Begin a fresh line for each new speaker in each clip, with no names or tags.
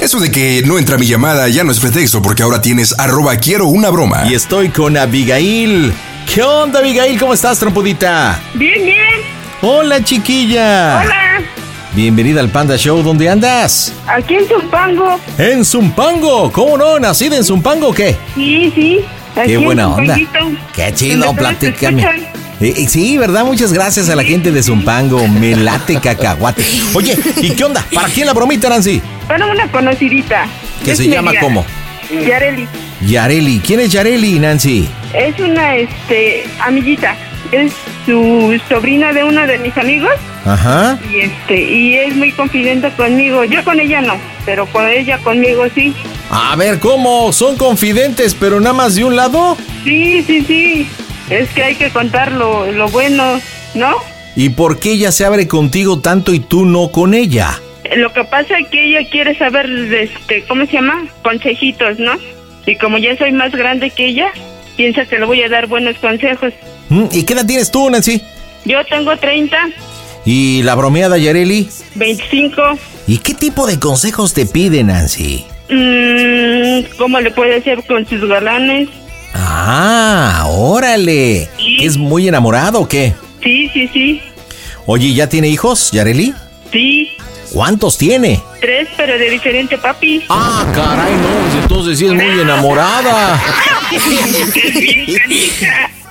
Eso de que no entra mi llamada ya no es pretexto porque ahora tienes arroba quiero una broma.
Y estoy con Abigail. ¿Qué onda, Abigail? ¿Cómo estás, trompudita?
Bien, bien.
Hola, chiquilla.
Hola.
Bienvenida al Panda Show. ¿Dónde andas?
Aquí en Zumpango.
En Zumpango. ¿Cómo no? ¿Nacida en Zumpango o qué?
Sí, sí. Aquí
Qué
en
buena onda. Qué chido, platícame. Eh, eh, sí, ¿verdad? Muchas gracias a la gente de Zumpango. Me late cacahuate. Oye, ¿y qué onda? ¿Para quién la bromita, Nancy?
Para una conocidita.
¿Que
Es
se llama cómo?
Yareli.
Yareli. ¿Quién es Yareli, Nancy?
Es una, este, amiguita. Es su sobrina de uno de mis amigos
Ajá.
y este y es muy confidente conmigo. Yo con ella no, pero con ella conmigo sí.
A ver, ¿cómo? ¿Son confidentes, pero nada más de un lado?
Sí, sí, sí. Es que hay que contar lo, lo bueno, ¿no?
¿Y por qué ella se abre contigo tanto y tú no con ella?
Lo que pasa es que ella quiere saber, este, ¿cómo se llama? Consejitos, ¿no? Y como ya soy más grande que ella, piensa que le voy a dar buenos consejos.
¿Mm? ¿Y qué edad tienes tú, Nancy?
Yo tengo 30,
¿Y la bromeada Yareli?
25.
¿Y qué tipo de consejos te pide, Nancy?
mm, ¿Cómo le puede hacer con sus galanes?
Ah, órale.
Sí.
¿Es muy enamorado o qué?
Sí, sí, sí.
Oye, ¿ya tiene hijos, Yareli?
Sí,
¿Cuántos tiene?
tres, pero de diferente papi.
Ah, caray, no, entonces sí es muy enamorada.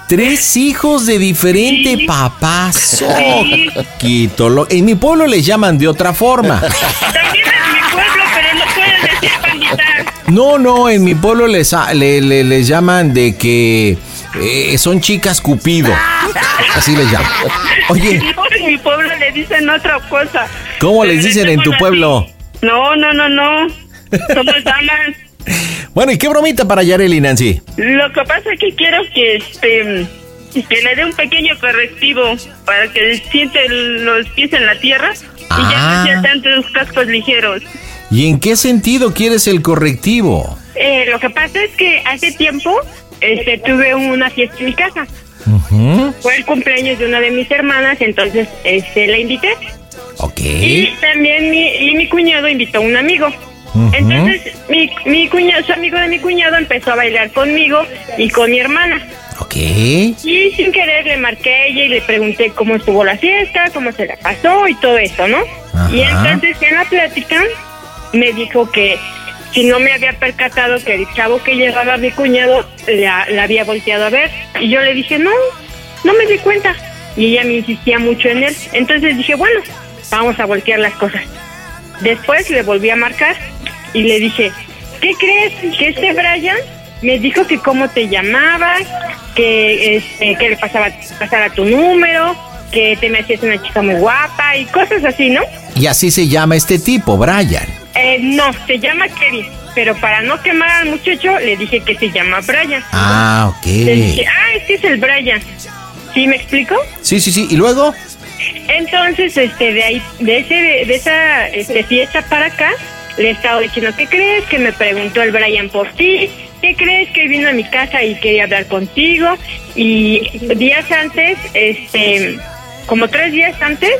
Tres hijos de diferente
Sí.
papá.
Sí.
Quito lo- En mi pueblo les llaman de otra forma.
También No,
no, en mi pueblo les, a- le- le- les llaman de que eh, son chicas cupido. Así les llaman. Oye,
en mi pueblo le dicen otra cosa.
¿cómo les dicen en tu pueblo?
No, no, no, no. Somos damas.
Bueno, ¿y qué bromita para Yareli, Nancy?
Lo que pasa es que quiero que este que le dé un pequeño correctivo para que siente los pies en la tierra y ya
Ah.
no sea tantos cascos ligeros.
¿Y en qué sentido quieres el correctivo?
Eh, lo que pasa es que hace tiempo este tuve una fiesta en mi casa. Fue el cumpleaños de una de mis hermanas, entonces este la invité.
Ok.
Y también mi, y mi cuñado invitó a un amigo. Entonces, mi, mi cuñado, su amigo de mi cuñado empezó a bailar conmigo y con mi hermana.
Ok.
Y sin querer le marqué a ella y le pregunté cómo estuvo la fiesta, cómo se la pasó y todo eso, ¿no? Y entonces en la plática me dijo que si no me había percatado que el chavo que llevaba a mi cuñado la, había volteado a ver. Y yo le dije, no, no me di cuenta. Y ella me insistía mucho en él. Entonces dije, bueno,
vamos a voltear las cosas. Después le volví a marcar y le dije, ¿qué crees? Que este Brian me dijo que cómo te llamabas, que, este, que le pasaba, pasara tu número, que te me hacías una chica muy guapa y cosas así, ¿no?
Y así se llama este tipo, Brian.
Eh, no, se llama Kevin, pero para no quemar al muchacho le dije que se llama Brian.
Ah, ok.
Le dije, ah, este es el Brian. ¿Sí me explico?
Sí, sí, sí. ¿Y luego?
Entonces, este, de ahí, de ese, de esa este, fiesta para acá, le he estado diciendo, ¿qué crees? Que me preguntó el Brian por ti. ¿Qué crees? Que vino a mi casa y quería hablar contigo. Y días antes, este, como tres días antes,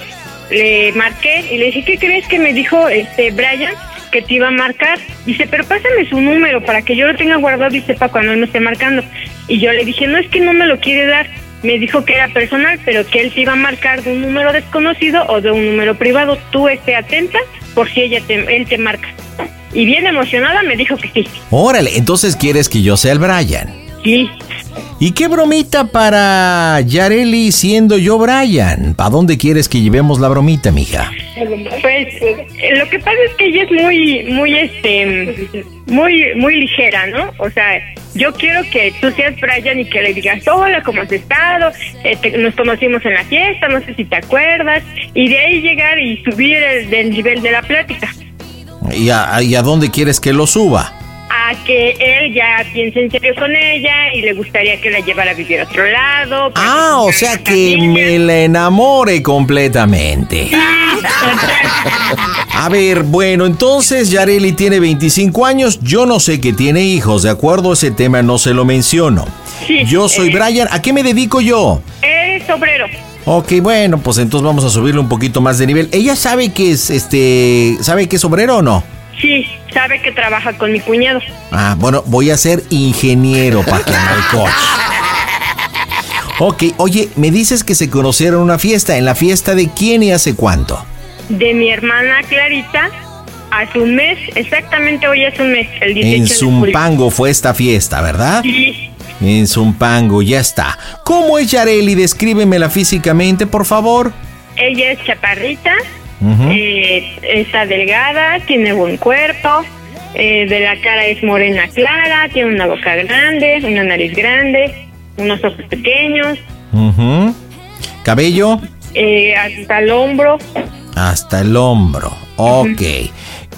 le marqué y le dije, ¿qué crees que me dijo este Brian? Que te iba a marcar. Dice, pero pásame su número para que yo lo tenga guardado y sepa cuando él me esté marcando. Y yo le dije, no es que no me lo quiere dar. Me dijo que era personal, pero que él te iba a marcar de un número desconocido o de un número privado. Tú esté atenta por si ella te, él te marca. Y bien emocionada me dijo que sí.
Órale, entonces quieres que yo sea el Brian.
Sí.
¿Y qué bromita para Yareli siendo yo Brian? ¿Para dónde quieres que llevemos la bromita, mija?
Pues eh, lo que pasa es que ella es muy, muy, este, muy, muy ligera, ¿no? O sea, yo quiero que tú seas Brian y que le digas, hola, ¿cómo has estado? Eh, te- nos conocimos en la fiesta, no sé si te acuerdas. Y de ahí llegar y subir el, del nivel de la plática.
¿Y a, y a dónde quieres que lo suba?
A que él ya piense en serio con ella y le gustaría que la llevara a vivir a otro lado.
Ah, o sea que me la enamore completamente. A ver, bueno, entonces Yareli tiene 25 años, yo no sé que tiene hijos, de acuerdo, ese tema no se lo menciono.
Sí,
Yo soy
eh.
Brian, ¿a qué me dedico yo?
Es obrero.
Ok, bueno, pues entonces vamos a subirle un poquito más de nivel. ¿Ella sabe que es este, sabe que es obrero o no?
Sí, sabe que trabaja con mi cuñado.
Ah, bueno, voy a ser ingeniero para que el coche. Ok, oye, me dices que se conocieron en una fiesta. ¿En la fiesta de quién y hace cuánto?
De mi hermana Clarita hace un mes, exactamente hoy hace un mes, el 18
En
de.
Zumpango fue esta fiesta, ¿verdad?
Sí,
En Zumpango, ya está. ¿Cómo es Yareli? Descríbemela físicamente, por favor.
ella es chaparrita, Eh, está delgada, tiene buen cuerpo, eh, de la cara es morena clara, tiene una boca grande, una nariz grande, unos ojos pequeños,
Ujú. Cabello
eh, hasta el hombro.
hasta el hombro. Ok.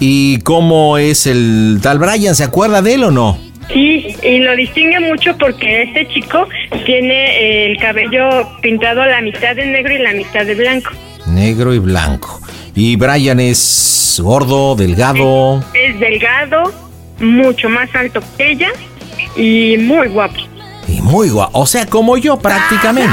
¿Y cómo es el tal Brian? ¿Se acuerda de él o no?
Sí, y lo distingue mucho porque este chico tiene eh, el cabello pintado a la mitad de negro y la mitad de blanco.
Negro y blanco. ¿Y Brian es gordo, delgado?
Es delgado, mucho más alto que ella y muy guapo.
Y muy guapo. O sea, como yo prácticamente.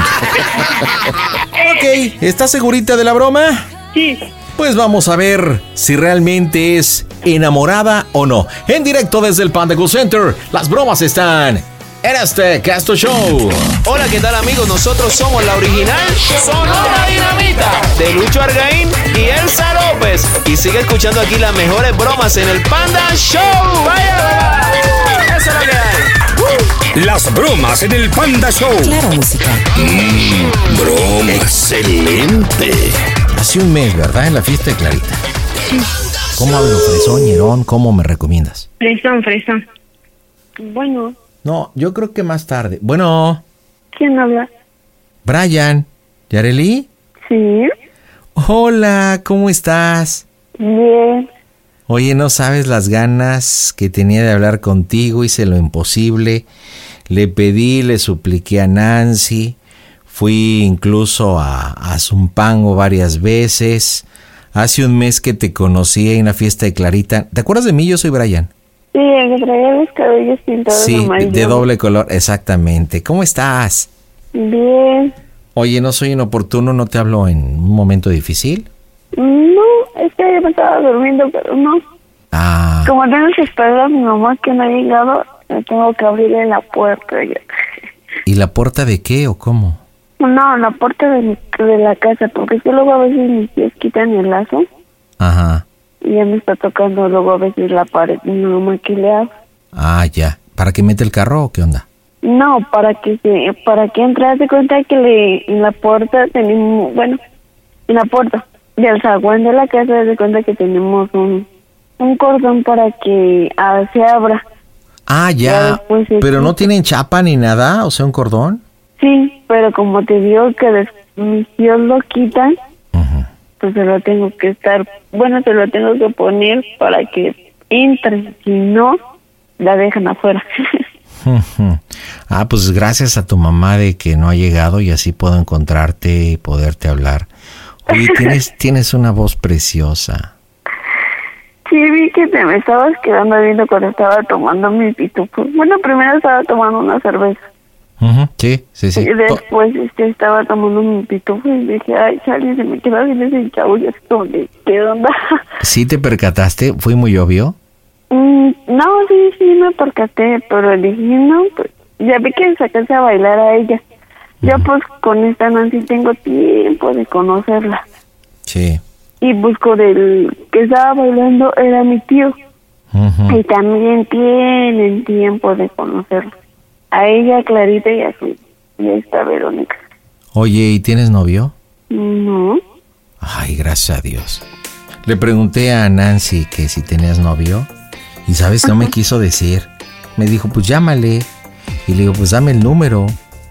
ok, ¿estás segurita de la broma?
Sí,
Pues vamos a ver si realmente es enamorada o no. En directo desde el Panda Cool Center, las bromas están en este Casto Show.
Hola, ¿qué tal amigos? Nosotros somos la original Sonora Dinamita de Lucho Argaín y Elsa López. Y sigue escuchando aquí las mejores bromas en el Panda Show. ¡Vaya! Eso es lo que hay.
Las bromas en el Panda Show.
Claro, música.
Broma. Excelente.
Hace un mes, ¿verdad? En la fiesta de Clarita. ¿Cómo hablo, fresón, ñerón? ¿Cómo me recomiendas?
fresón, fresón. Bueno,
No, yo creo que más tarde. Bueno,
¿quién habla?
Brian, ¿Yareli?
Sí,
Hola, ¿cómo estás?
bien.
Oye, no sabes las ganas que tenía de hablar contigo, hice lo imposible. Le pedí, le supliqué a Nancy, fui incluso a, a Zumpango varias veces. Hace un mes que te conocí en la fiesta de Clarita. ¿Te acuerdas de mí? Yo soy Brian.
Sí, el que traía los cabellos pintados
Sí, de, doble color, exactamente. ¿Cómo estás?
Bien.
Oye, no soy inoportuno, no te hablo en un momento difícil.
No, es que yo me estaba durmiendo, pero no.
Ah,
Como tengo que esperar a mi mamá que no ha llegado, le tengo que abrirle la puerta. ya.
¿y la puerta de qué o cómo?
No, la puerta de, mi- de la casa, porque es que luego a veces mis pies quitan el lazo
Ajá.
Y ya me está tocando luego a veces la pared. ¿qué le hago?
Ah, ya. ¿Para que mete el carro o qué onda?
No, para que se, para que de cuenta que le, en la puerta tenemos, bueno, en la puerta
del zaguán de la casa de cuenta que tenemos un, un cordón para que ah, se abra.
Ah,
Ya
Pero no tienen chapa ni nada, o sea, un cordón.
Sí, pero como te digo que mis tíos lo quitan, pues se lo tengo que estar, bueno, se lo tengo que poner para que entre, si no, la dejan afuera.
Ah, pues gracias a tu mamá de que no ha llegado y así puedo encontrarte y poderte hablar. Oye, tienes, tienes una voz preciosa.
sí, vi que te me estabas quedando viendo cuando estaba tomando mi pitufo. Bueno, primero estaba tomando una cerveza.
Ujú, Sí, sí, sí.
Y después este, estaba tomando mi pitufo y dije, ay, Charlie, se me queda bien ese chavo. Y es como de, ¿qué onda?
¿Sí te percataste? ¿Fue muy obvio?
Mm, no, sí, sí me percaté, pero dije, no, pues ya vi que sacarse a bailar a ella. Yo pues con esta Nancy tengo tiempo de conocerla.
Sí.
Y busco del que estaba bailando era mi tío. Y también tienen tiempo de conocerla. A ella, Clarita y a su y a esta Verónica.
Oye, ¿y tienes novio?
No.
Ay, gracias a Dios. Le pregunté a Nancy que si tenías novio y sabes, no me quiso decir. Me dijo, pues llámale. Y le digo, pues dame el número.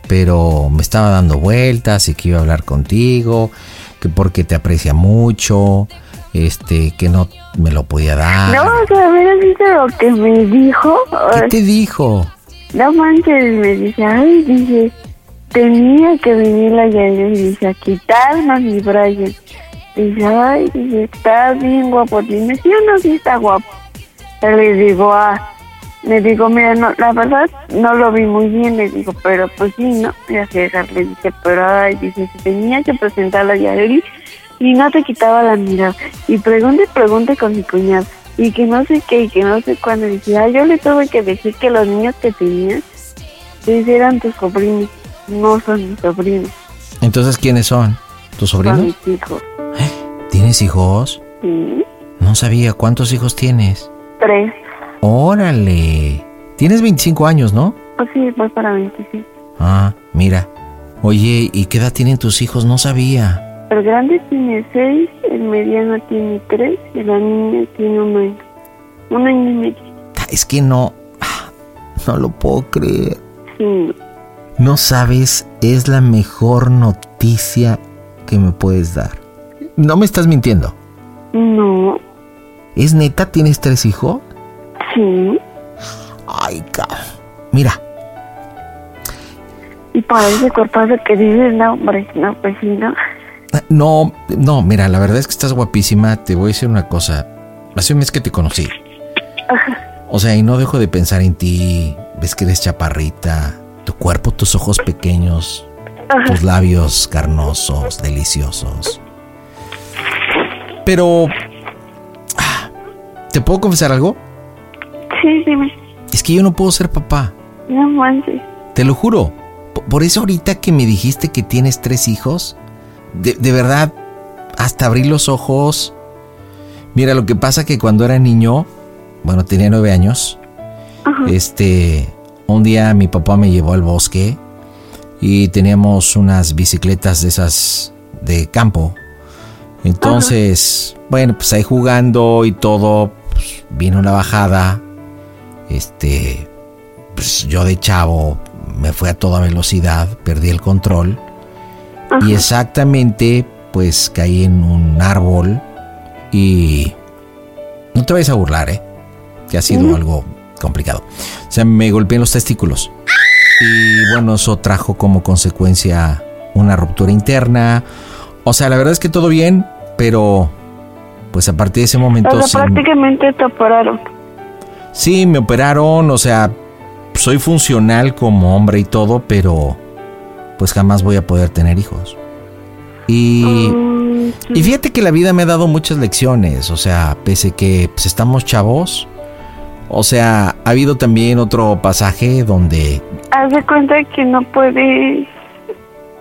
Pero me estaba dando vueltas y que iba a hablar contigo, que porque te aprecia mucho, este, que no me lo podía dar.
No, o sea, mira, ¿viste lo que me dijo?
¿Qué te dijo?
No manches, me dice, ay, dice, tenía que venir la Yair, dice, a quitarnos mi Brian. Dice, ay, dice, está bien guapo. Dime, sí o no, sí está guapo. Le digo, ah, le digo, mira, no, la verdad, no lo vi muy bien, le digo, pero pues sí, ¿no? Y así dejarle, dice, pero ay, dice, tenía que presentar a Yair y no te quitaba la mirada. Y pregunte, pregunte con mi cuñado. Y que no sé qué, y que no sé cuándo. Dice, ah, yo le tuve que decir que los niños que tenías, eran tus sobrinos, no son mis sobrinos,
Entonces, ¿quiénes son? ¿Tus
son
sobrinos?
mis hijos.
¿Tienes hijos?
Sí,
No sabía. ¿Cuántos hijos tienes?
tres.
Órale. Tienes 25 años, ¿no?
Pues sí, voy para 25.
Ah, mira. Oye, ¿y qué edad tienen tus hijos? No sabía.
El grande tiene seis, el mediano tiene tres y la niña tiene un año. Un año y medio.
Es que no. No lo puedo creer.
Sí.
No sabes, es la mejor noticia que me puedes dar. No me estás mintiendo.
No.
¿Es neta? ¿Tienes tres hijos?
Sí.
Ay, cabrón. Mira,
Y para ese cuerpazo que dices, no, hombre, no, pues sí, no.
No, no, mira, la verdad es que estás guapísima. Te voy a decir una cosa. Hace un mes que te conocí. O sea, y no dejo de pensar en ti. Ves que eres chaparrita. Tu cuerpo, tus ojos pequeños. Tus labios carnosos, deliciosos. Pero... ah, ¿Te puedo confesar algo?
Sí, dime.
Es que yo no puedo ser papá.
No manches.
Te lo juro. Por eso ahorita que me dijiste que tienes tres hijos, de, de verdad, hasta abrí los ojos. Mira, lo que pasa que cuando era niño, bueno, tenía nueve años, este, un día mi papá me llevó al bosque y teníamos unas bicicletas de esas de campo. Entonces, bueno, pues ahí jugando y todo, pues, vino una bajada, este, pues yo de chavo me fui a toda velocidad, perdí el control y exactamente pues caí en un árbol y no te vayas a burlar, ¿eh? Que ha sido algo complicado. O sea, me golpeé en los testículos y bueno, eso trajo como consecuencia una ruptura interna. O sea, la verdad es que todo bien, pero pues a partir de ese momento
O sea, prácticamente te operaron.
Sí, me operaron, o sea, soy funcional como hombre y todo, pero pues jamás voy a poder tener hijos. Y, y fíjate que la vida me ha dado muchas lecciones, o sea, pese que pues, estamos chavos, o sea, ha habido también otro pasaje donde
Haz de cuenta que no puedes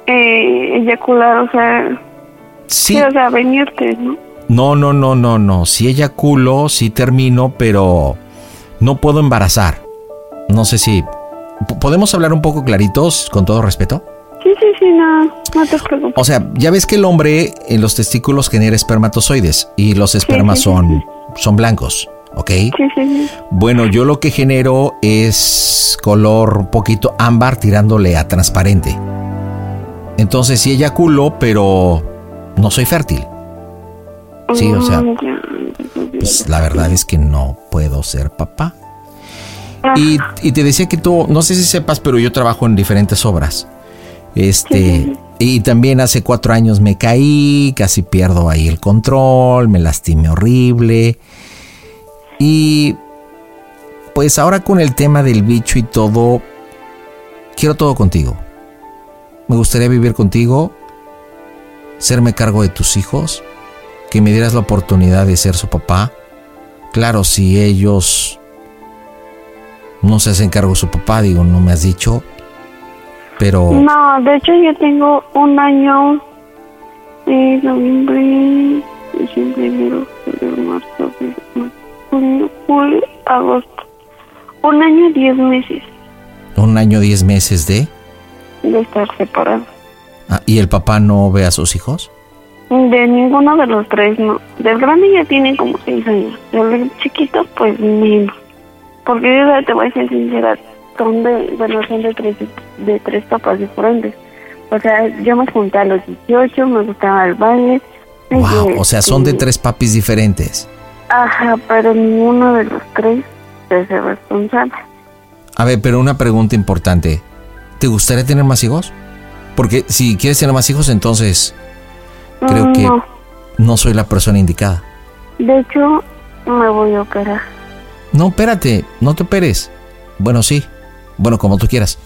eh, eyacular, o sea,
sí,
o sea, venirte, ¿no?
no, no, no, no, no, sí eyaculo, sí termino, pero no puedo embarazar. No sé si... ¿Podemos hablar un poco claritos, con todo respeto?
Sí, sí, sí, no, no te preocupes.
O sea, ya ves que el hombre en los testículos genera espermatozoides y los espermas
sí, sí,
son, son blancos, ¿ok?
Sí, sí, sí.
Bueno, yo lo que genero es color un poquito ámbar tirándole a transparente. Entonces sí eyaculo, pero no soy fértil. Sí, o sea,
ya.
pues la verdad es que no puedo ser papá. Y, y te decía que tú, no sé si sepas, pero yo trabajo en diferentes obras. Este, y también hace cuatro años me caí, casi pierdo ahí el control, me lastimé horrible. Y pues ahora con el tema del bicho y todo, quiero todo contigo. Me gustaría vivir contigo, serme cargo de tus hijos, que me dieras la oportunidad de ser su papá. Claro, si ellos no se hacen cargo de su papá, digo, no me has dicho, pero
No, de hecho yo tengo un año, eh, noviembre, diciembre, enero, febrero, marzo, junio, julio, agosto. Un año y diez meses
un año, diez meses de...
de estar separados.
Ah, ¿Y el papá no ve a sus hijos?
De ninguno de los tres, no. Del grande ya tienen como seis años. Del chiquito, pues menos. Porque yo te voy a ser sincera, son de, bueno, son de tres, de tres papás diferentes. O sea, yo me junté a los 18, me gustaba el baile.
Wow,
y,
o sea, son de
este,
tres papis diferentes.
Ajá, pero ninguno de los tres hace responsable.
A ver, pero una pregunta importante. ¿Te gustaría tener más hijos? Porque si quieres tener más hijos, entonces creo
Mm,
que
No,
no soy la persona indicada.
de hecho, me voy a operar.
No, espérate, no te operes. Bueno, sí. Bueno, como tú quieras.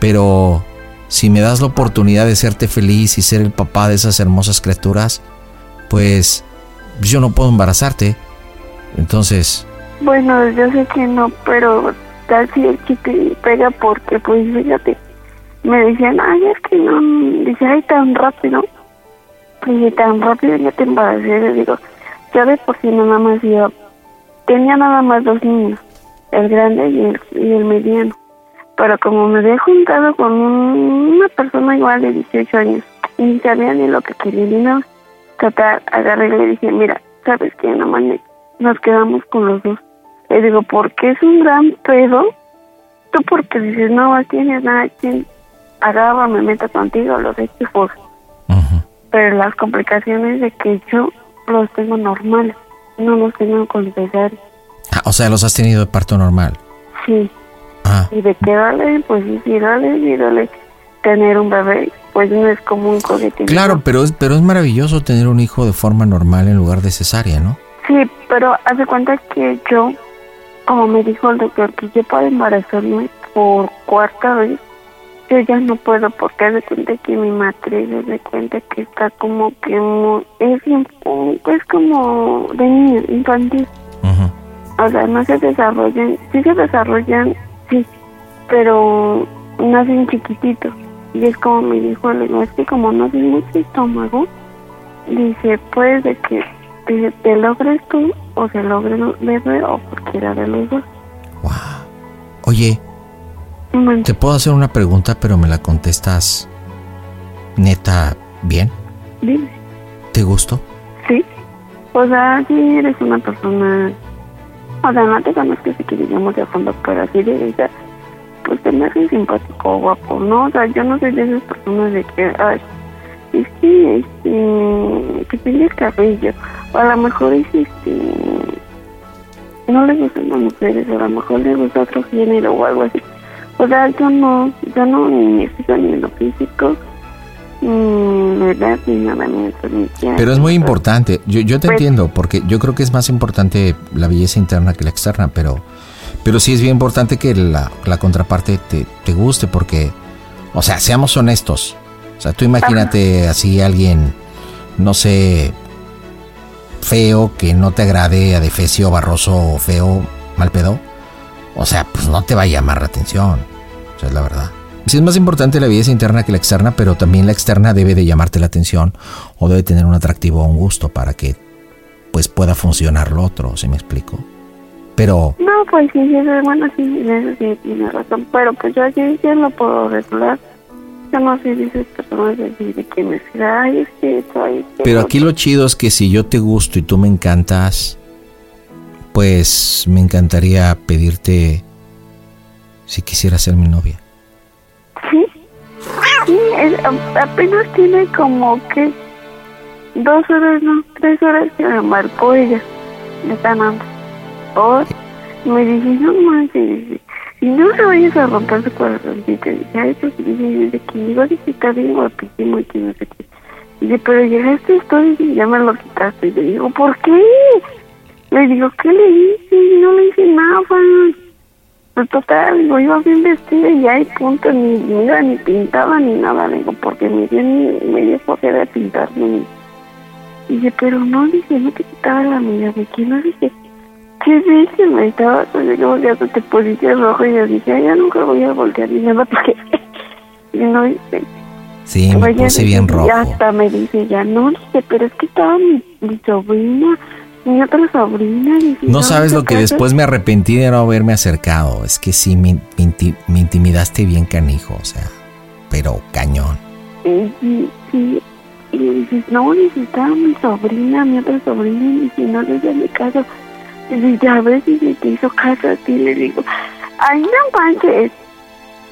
Pero si me das la oportunidad de serte feliz y ser el papá de esas hermosas criaturas, pues yo no puedo embarazarte. Entonces,
Bueno, yo sé que no, pero tal si el chiqui pega porque, pues, fíjate, me decían, ay, es que no, dice, ay, tan rápido. Dije, tan rápido ya te embaracé. Le digo, ya de por sí nada más yo tenía nada más dos niños, el grande y el, y el mediano. Pero como me había juntado con un- una persona igual de 18 años, y ni sabía ni lo que quería ni nada, total, agarré y le dije, mira, ¿sabes qué? No mames, nos quedamos con los dos. Le digo, porque es un gran pedo. Tú porque dices, no, tienes nada, quien agarra, me meto contigo, los y fuga.
ujú.
Pero las complicaciones de que yo los tengo normales, no los tengo con cesárea.
Ah, o sea, los has tenido de parto normal.
Sí,
Ah,
y de que dale, pues sí, sí, dale, sí, dale. Tener un bebé, pues no es como un cohete.
claro, pero es, pero es maravilloso tener un hijo de forma normal en lugar de cesárea, ¿no?
Sí, pero hace cuenta que yo, como me dijo el doctor, que yo para embarazarme por cuarta vez, yo ya no puedo porque hace cuenta que mi matriz hace cuenta que está como que mu- es, es como de niño, infantil.
Ujú.
O sea, no se desarrollan, sí se desarrollan, pero nacen chiquititos. Y es como me dijo, le digo, es que como no hace mucho estómago, dice, puede de que te, te logres tú o se logre el bebé o cualquiera de los dos.
Wow. Oye,
Bueno,
te puedo hacer una pregunta, pero me la contestas neta bien.
dime,
¿Te gustó?
sí. O sea, sí eres una persona, o sea, no te conozco así que digamos de fondo, pero así de pues te me haces simpático, guapo, ¿no? O sea, yo no soy de esas personas de que, ay, es que, este, que tienes cabello, o a lo mejor es, este, no le gustan las mujeres, o a lo mejor le gusta otro género o algo así. O sea, yo no, yo no ni me fijo ni en lo físico,
Pero es muy importante. Yo, yo te
Pues-
entiendo, porque yo creo que es más importante la belleza interna que la externa, pero, pero sí es bien importante que la, la contraparte te, te guste, porque, o sea, seamos honestos. O sea, tú imagínate así alguien, no sé, feo, que no te agrade, adefesio, barroso, o feo, mal pedo. O sea, pues no te va a llamar la atención. O sea, es la verdad. Sí es más importante la belleza interna que la externa, pero también la externa debe de llamarte la atención o debe tener un atractivo o un gusto para que pues pueda funcionar lo otro, ¿sí me explico? Pero
No, pues sí, bueno, sí, sí tiene razón, pero pues yo así ya lo puedo regular. yo no sé de esas personas así de que me dicen, ay, es que que
Pero aquí lo chido es que si yo te gusto y tú me encantas, pues me encantaría pedirte si quisieras ser mi novia.
Sí, sí, es- apenas tiene como que dos horas, no, tres horas que me marcó ella. Me están dando. Oh, me dice, no manches, si no se vayas a romper su corazoncito. Dice, ay, pues dice, que dice, está bien guapísimo y que no sé qué. Dice, pero llegaste esto y ya me lo quitaste. Y le digo, ¿por qué? Le digo, ¿qué le hice? No le hice nada. Pues total, digo, iba bien vestida y ya y punto, ni mira, ni pintaba ni nada, digo, porque me dio, me dio de pintarme. Y dice, pero no, dice, no te quitaba la mirada, de que no, dice, ¿qué dice? Me estaba, pues yo ya te pusiste rojo y yo dije, ay, ya nunca voy a voltear ni nada, porque, y no, dice,
Sí, me puse bien rojo.
Ya hasta me dice, ya no, dice, pero es que estaba mi, mi sobrina, mi otra sobrina. Dice,
No sabes
te
lo que
casas?".
después me arrepentí de no haberme acercado. Es que sí, me, me inti- me intimidaste bien canijo, o sea, pero cañón.
Y, y, y, y dices, no, dice, estaba mi sobrina, mi otra sobrina, y dice, no le hice caso. Y ya ves, dice, te hizo caso a ti, le digo, ay, no manches.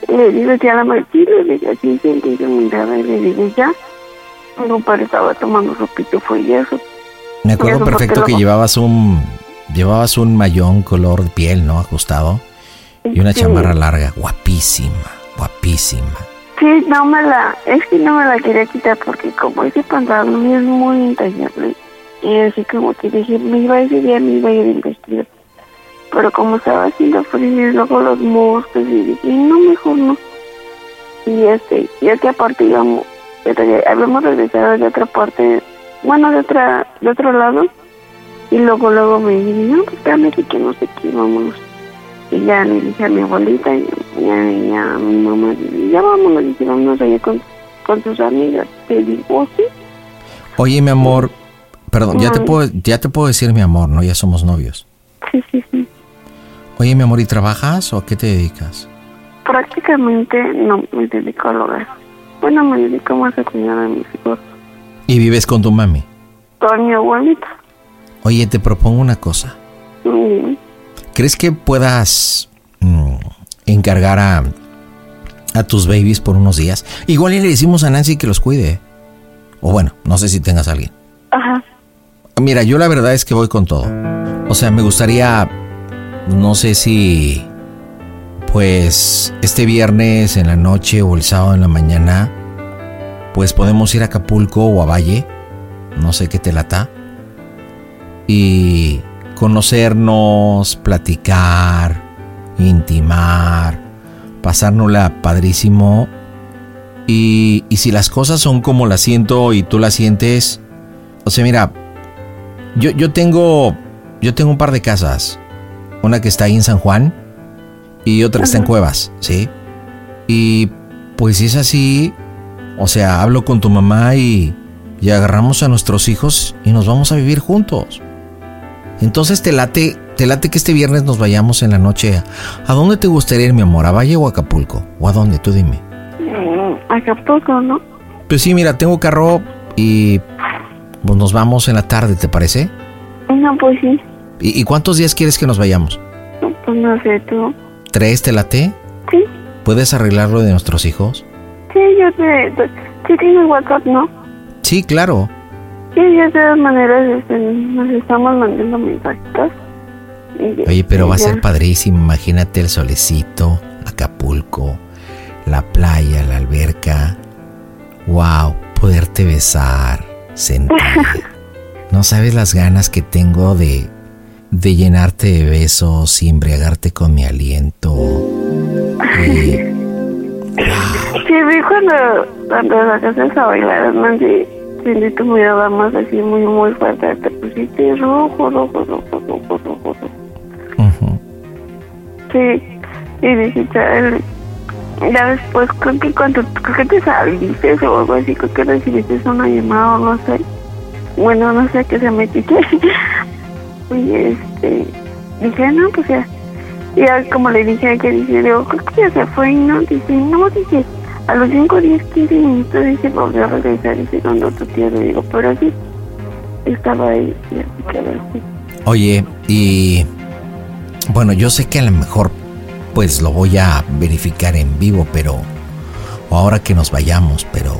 Le digo, ya la marqué, le digo, así sentí su mirada, y le digo, ya. No, pero estaba tomando pitufo y eso.
Me acuerdo perfecto que llevabas un llevabas un mayón color de piel, ¿no? Ajustado y una
Sí.
chamarra larga, guapísima, guapísima.
Sí, no me la, es que no me la quería quitar porque como ese pantalón es muy intallable y así como que dije, me iba ese día, me iba a ir en vestido. Pero como estaba haciendo frío y luego los moscos y dije, no, mejor no. Y este, y es que aparte íbamos, habíamos regresado de otra parte, bueno, de otra, de otro lado. Y luego, luego me dije, no, pues espérame que no sé qué, vámonos. Y ya le dije a mi abuelita y ya, y ya a mi mamá, y ya vámonos, dije, vámonos allá con, con tus amigas. Te digo, "Oh, sí,
Oye, mi amor, perdón, ya te puedo ya te puedo decir mi amor, ¿no? Ya somos novios.
sí, sí, sí.
Oye, mi amor, ¿y trabajas o a qué te dedicas?
Prácticamente no me dedico al hogar. Bueno, me dedico más a cuidar a mis hijos.
Y vives con tu mami.
Con mi abuelita.
Oye, te propongo una cosa.
Mm,
¿Crees que puedas mm, encargar a, a tus babies por unos días? Igual y le decimos a Nancy que los cuide. O bueno, no sé si tengas a alguien.
Ajá.
Mira, yo la verdad es que voy con todo. O sea, me gustaría, no sé si, pues, este viernes en la noche o el sábado en la mañana, pues podemos ir a Acapulco o a Valle, no sé qué te lata, y conocernos, platicar, intimar, pasárnosla padrísimo. Y, y si las cosas son como las siento y tú las sientes, o sea, mira, yo, yo tengo yo tengo un par de casas. Una que está ahí en San Juan y otra que está en Cuevas, ¿sí? Y pues si es así, o sea, hablo con tu mamá y, y agarramos a nuestros hijos y nos vamos a vivir juntos. Entonces te late, te late que este viernes nos vayamos en la noche. ¿A dónde te gustaría ir, mi amor? ¿A Valle o a Acapulco? ¿O a dónde? Tú dime.
Mm, Acapulco, ¿no?
Pues sí, mira, tengo carro y pues nos vamos en la tarde, ¿te parece?
No, pues sí.
¿Y, y cuántos días quieres que nos vayamos?
No, Pues no sé, tú.
¿Tres te late?
Sí,
¿Puedes arreglar lo de nuestros hijos?
sí, yo te... Sí tienes WhatsApp, ¿no?
Sí, claro.
Sí, de todas maneras este, nos estamos mandando mensajitos.
Oye, pero va a ser padrísimo. Imagínate el solecito, Acapulco, la playa, la alberca. Wow, poderte besar, sentir. No sabes las ganas que tengo de, de llenarte de besos y embriagarte con mi aliento. Y-
Sí, vi cuando, cuando sacaste a bailar, Nancy, sentí tu mirada más así muy, muy fuerte. Te pusiste rojo, rojo, rojo, rojo, rojo, rojo.
Ujú.
Sí, y dije, chale. Ya después, creo que cuando, creo que te saliste o algo así, creo que recibiste una llamada o no sé. Bueno, no sé qué se me quité. y este, dije, no, pues ya. Y ya como le dije a que dice, digo, creo que ya se fue y no, dice, no, dice, A los 5, 10, 15 minutos dice, volvió a regresar dice, donde otro tío le digo, pero sí, estaba ahí y así quedó así.
Oye, y bueno, yo sé que a lo mejor pues lo voy a verificar en vivo, pero o ahora que nos vayamos, pero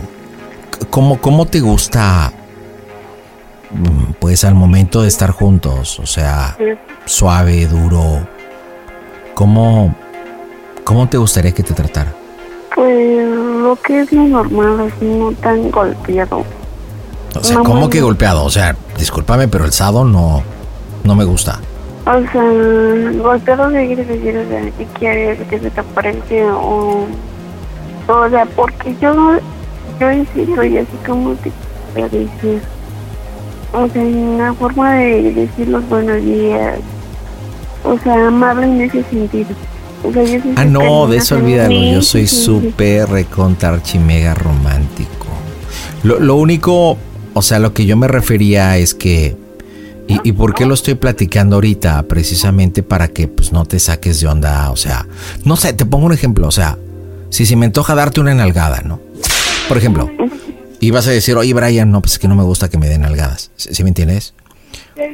¿cómo, cómo te gusta mm, pues al momento de estar juntos? O sea, suave, duro. ¿Cómo, cómo te gustaría que te tratara?
Pues lo que es lo normal, así no tan golpeado.
O sea,
No,
¿cómo que golpeado? O sea, discúlpame, pero el sado no, no me gusta.
O sea, golpeado de quiere decir, o sea, ¿qué quieres que se te aparece? O, o sea, porque yo, yo en sí soy así como te a decir. O sea, una forma de decir los buenos días. O sea, amable en ese sentido. O sea, yo
Ah, no, de eso olvídalo.
mí,
Yo soy
sí, sí, sí.
súper recontra archimega romántico. Lo, lo único, o sea, lo que yo me refería es que. ¿Y, por qué lo estoy platicando ahorita? Precisamente para que pues no te saques de onda. O sea, no sé, te pongo un ejemplo. O sea, si se me antoja darte una nalgada, ¿no? Por ejemplo, y vas a decir, oye, Brian, no, pues es que no me gusta que me den nalgadas. ¿Sí, sí me entiendes?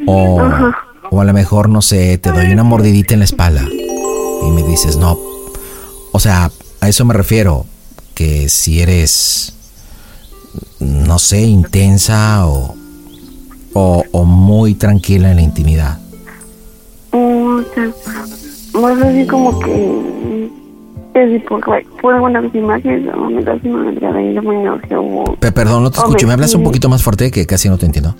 O, o a lo mejor, no sé, te doy una mordidita en la espalda y me dices, no. O sea, a eso me refiero, que si eres, no sé, intensa o, o, o muy tranquila en la intimidad.
O sea, más así como que. Si por, por alguna vez imagen, o me una nalgada y no me.
Pe- perdón, no te escucho. ¿Me hablas un
sí.
poquito más fuerte que casi no te entiendo?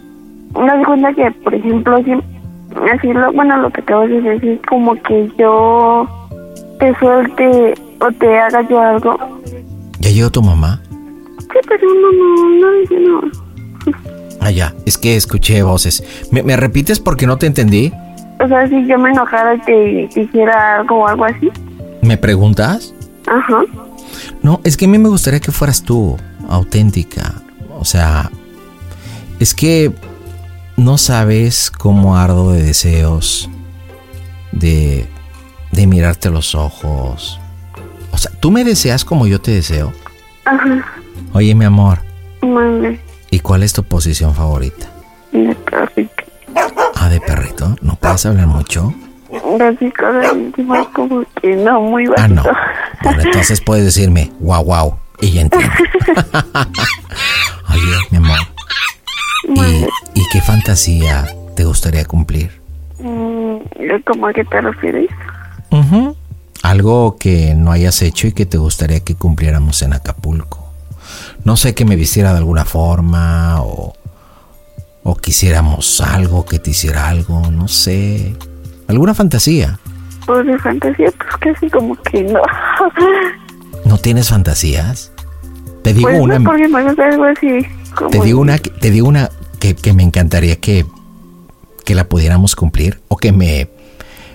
Me das cuenta que, por ejemplo, si, así lo, bueno, lo que acabas de decir, como que yo te suelte o te haga yo algo.
¿Ya llegó tu mamá?
Sí, pero no, no, no dice no.
Ah, ya. Es que escuché voces. ¿Me, me repites porque no te entendí?
O sea, si yo me enojara y te dijera algo o algo así.
¿Me preguntas?
Ajá.
No, es que a mí me gustaría que fueras tú, auténtica. O sea, es que no sabes cómo ardo de deseos de, de mirarte los ojos. O sea, tú me deseas como yo te deseo.
Ajá.
Oye, mi amor,
Mande.
¿Y cuál es tu posición favorita?
De perrito.
Ah, de perrito. ¿No puedes hablar mucho?
Así como que no, muy
Ah,
bajito.
no. Bueno, entonces puedes decirme, guau, guau, y ya entiendo. Oye, mi amor. ¿y, y qué fantasía te gustaría cumplir?
Mm, ¿Cómo a qué te refieres?
Ujú. Algo que no hayas hecho y que te gustaría que cumpliéramos en Acapulco. No sé, que me vistiera de alguna forma o, o quisiéramos algo, que te hiciera algo, no sé. Alguna fantasía.
Pues de fantasía, pues casi como que no.
¿No tienes fantasías? Te digo
pues
una,
no, porque me gusta algo así. Como
te digo una, que- te digo una que, que me encantaría que, que la pudiéramos cumplir o que me,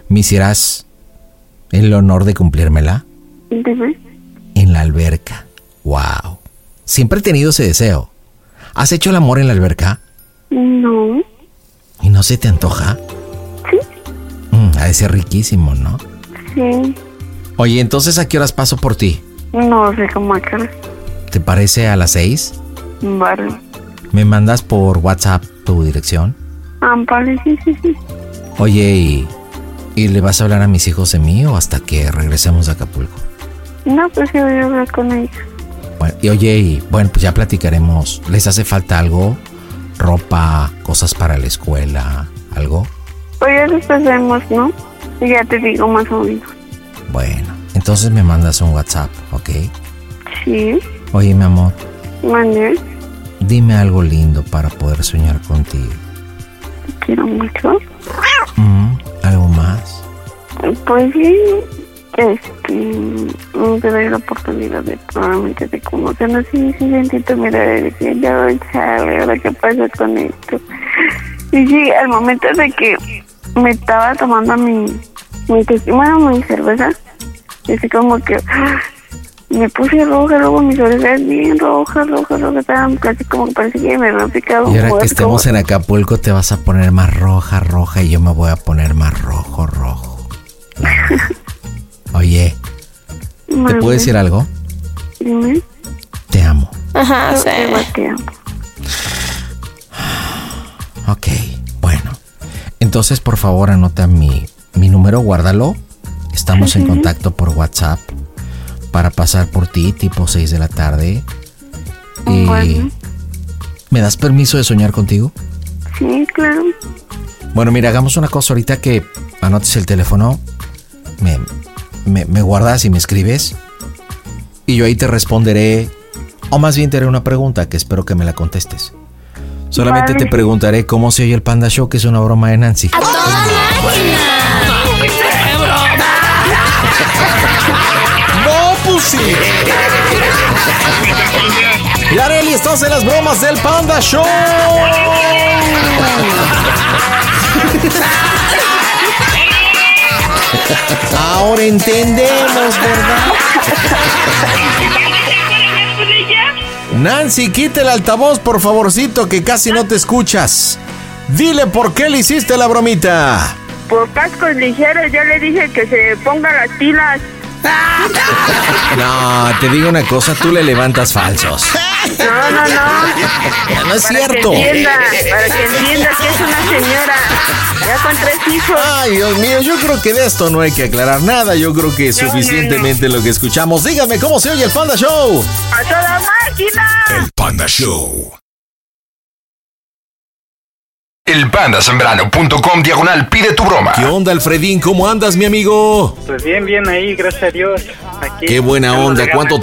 me hicieras el honor de cumplírmela.
Dime.
En la alberca. Wow. Siempre he tenido ese deseo. ¿Has hecho el amor en la alberca?
No.
¿Y no se te antoja?
Sí.
Mm, ha de ser riquísimo, ¿no?
Sí.
Oye, entonces ¿a qué horas paso por ti?
No sé cómo acá.
¿Te parece a las seis?
Vale.
¿Me mandas por WhatsApp tu dirección?
Ah, vale, sí, sí, sí.
Oye, ¿y, ¿y le vas a hablar a mis hijos de mí o hasta que regresemos a Acapulco?
No, pues yo voy a hablar con ella.
Bueno, y oye, y bueno, pues ya platicaremos. ¿Les hace falta algo? ¿Ropa? ¿Cosas para la escuela? ¿Algo?
Pues ya después vemos, ¿no? Y ya te digo más o menos.
Bueno, entonces me mandas un WhatsApp, ¿ok?
Sí.
Oye, mi amor,
Mande.
dime algo lindo para poder soñar contigo.
Te quiero mucho.
Mm, ¿Algo más?
Pues sí. Este. mm, Te doy la oportunidad de probablemente de conocernos. Sí, sí, sentí tu mirada de decir, ya, chale, ahora qué pasa con esto. Y sí, al momento de que me estaba tomando mi, mi, bueno, mi cerveza, así como que ¡ah! me puse roja, luego mis orejas bien rojas, rojas, rojas, estaban casi como que parecía que me habían picado
Y ahora que estemos en Acapulco te vas a poner más roja, roja y yo me voy a poner más rojo, rojo. Oye, ¿te puedo decir algo?
Dime.
Te amo.
Ajá, sí.
te amo.
Ok, bueno. Entonces, por favor, anota mi, mi número, guárdalo. Estamos en contacto por WhatsApp para pasar por ti tipo 6 de la tarde. Y
Bueno.
¿Me das permiso de soñar contigo?
Sí, claro.
Bueno, mira, hagamos una cosa ahorita que anotes el teléfono, me, me, me guardas y me escribes, y yo ahí te responderé, o más bien te haré una pregunta que espero que me la contestes. Solamente
Vale.
te preguntaré cómo se oye el Panda Show, que es una broma de Nancy. ¡No, pussy! Y Areli, estás en las bromas del Panda Show. Ahora entendemos, ¿verdad? Nancy, quita el altavoz, por favorcito, que casi no te escuchas. Dile por qué le hiciste la bromita.
Por cascos ligeros, yo le dije que se ponga las pilas.
No, te digo una cosa, tú le levantas falsos.
No, no, no.
No es
Para
cierto.
que entienda, para que entienda que es una señora. Ya con tres hijos.
Ay, Dios mío, yo creo que de esto no hay que aclarar nada. Yo creo que es suficientemente lo que escuchamos. Dígame cómo se oye el Panda Show.
¡A toda máquina!
Panda Show. El pandasembrano.com diagonal pide tu broma.
¿Qué onda, Alfredín? ¿Cómo andas, mi amigo?
Pues bien, bien ahí, gracias a Dios. Aquí,
Qué buena onda. ¿Cuánto,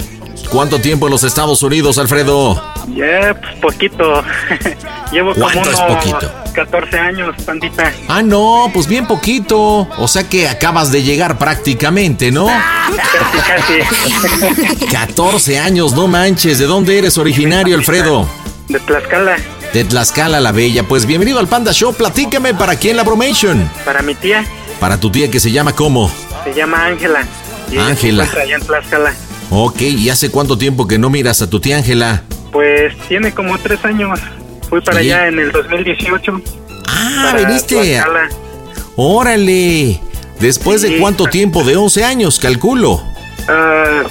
¿Cuánto tiempo en los Estados Unidos, Alfredo?
Ya, pues poquito. Llevo como
¿Cuánto es
unos
poquito?
14 años, pandita.
Ah, no, pues bien poquito. O sea que acabas de llegar prácticamente, ¿no?
Casi, casi.
14 años, no manches. ¿De dónde eres originario, Alfredo?
De Tlaxcala,
De Tlaxcala la Bella. Pues bienvenido al Panda Show. Platícame para quién la bromation.
para mi tía,
Para tu tía que se llama ¿cómo?
se llama Ángela.
Ángela.
allá en Tlaxcala.
Ok, ¿y hace cuánto tiempo que no miras a tu tía Ángela?
Pues tiene como tres años. Fui para
Sí.
allá en el 2018.
Ah,
Tlaxcala.
Órale. ¿Después de cuánto tiempo? De 11 años, calculo.
Ah,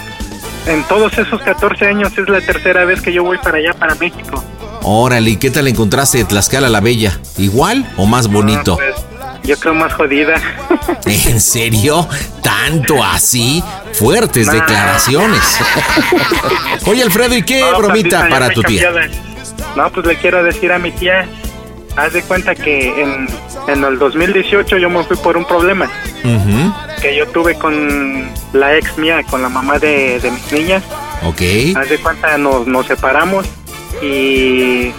en todos esos 14 años es la tercera vez que yo voy para allá, para México.
Órale, ¿y qué tal encontraste Tlaxcala la Bella? ¿Igual o más bonito?
Ah, pues, yo creo más jodida.
¿En serio? ¿Tanto así? Fuertes
Nah.
declaraciones. Oye, Alfredo, ¿y qué
No,
bromita
pandita, ya
para tu tía?
No, pues le quiero decir a mi tía, haz de cuenta que en, en el 2018 yo me fui por un problema que yo tuve con la ex mía, con la mamá de, de mis niñas.
Ok.
Haz de cuenta, nos, nos separamos y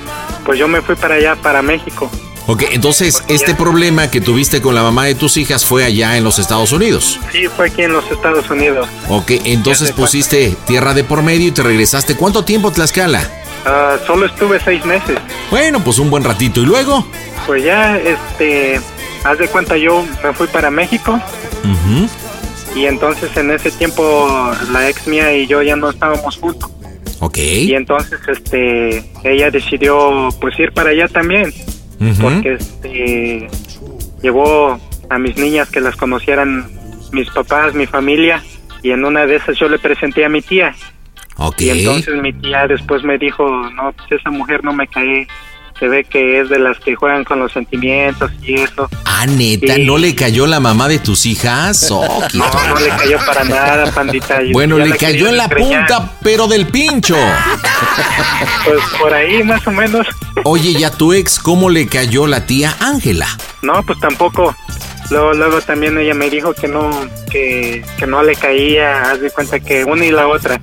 pues yo me fui para allá, para México.
Ok, entonces, este problema que tuviste con la mamá de tus hijas fue allá en los Estados Unidos.
Sí, fue aquí en los Estados Unidos.
Ok, entonces pusiste tierra de por medio y te regresaste. ¿Cuánto tiempo, Tlaxcala?
Ah, solo estuve seis meses.
Bueno, pues un buen ratito. ¿Y luego?
Pues ya, este, haz de cuenta, yo me fui para México
Ujú,
y entonces en ese tiempo la ex mía y yo ya no estábamos juntos.
Ok.
Y entonces, este, ella decidió pues ir para allá también, porque este, llevó a mis niñas que las conocieran mis papás, mi familia, y en una de esas yo le presenté a mi tía. Y entonces mi tía después me dijo, no, pues esa mujer no me cae, se ve que es de las que juegan con los sentimientos y eso.
Ah, neta,
Sí.
¿no le cayó la mamá de tus hijas? Oh,
No, no le cayó para nada, pandita.
Bueno, le cayó en la
estrellar.
punta, pero del pincho.
Pues por ahí más o menos.
Oye, ¿y a tu ex cómo le cayó la tía Ángela?
No, pues tampoco. Luego, luego también ella me dijo que no, que, que no le caía, haz de cuenta que una y la otra.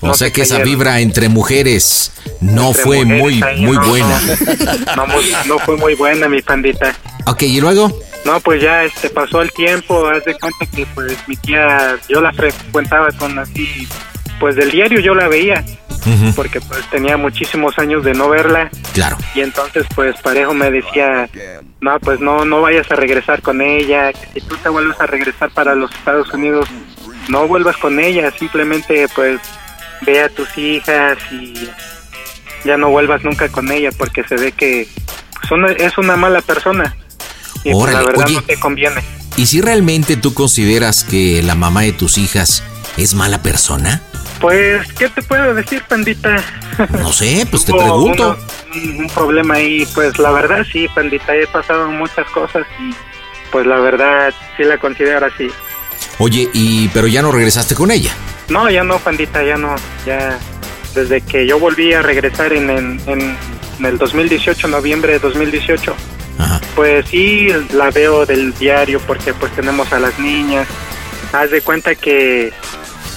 O
No
sea
se
que esa vibra entre mujeres no
Entre
fue
mujeres
muy, muy
no,
buena.
No, no, muy- no fue muy buena mi pandita.
Ok, ¿y luego?
No, pues ya este pasó el tiempo, haz de cuenta que pues mi tía, yo la frecuentaba con así, pues del diario yo la veía, porque pues tenía muchísimos años de no verla
Claro.
y entonces pues Parejo me decía, no, pues no, no vayas a regresar con ella, que si tú te vuelves a regresar para los Estados Unidos, no vuelvas con ella, simplemente pues ve a tus hijas y ya no vuelvas nunca con ella porque se ve que pues, una- es una mala persona y pues, la verdad
oye.
no te conviene.
¿Y si realmente tú consideras que la mamá de tus hijas es mala persona?
Pues, ¿qué te puedo decir, pandita?
No sé, pues te pregunto.
uno- un, un problema ahí, pues la verdad sí, pandita, he pasado muchas cosas y pues la verdad sí la considero así.
Oye, y pero ya no regresaste con ella.
No, ya no, pandita, ya no, ya desde que yo volví a regresar en, en, en- el 2018, noviembre de 2018, pues sí la veo del diario porque pues tenemos a las niñas. Haz de cuenta que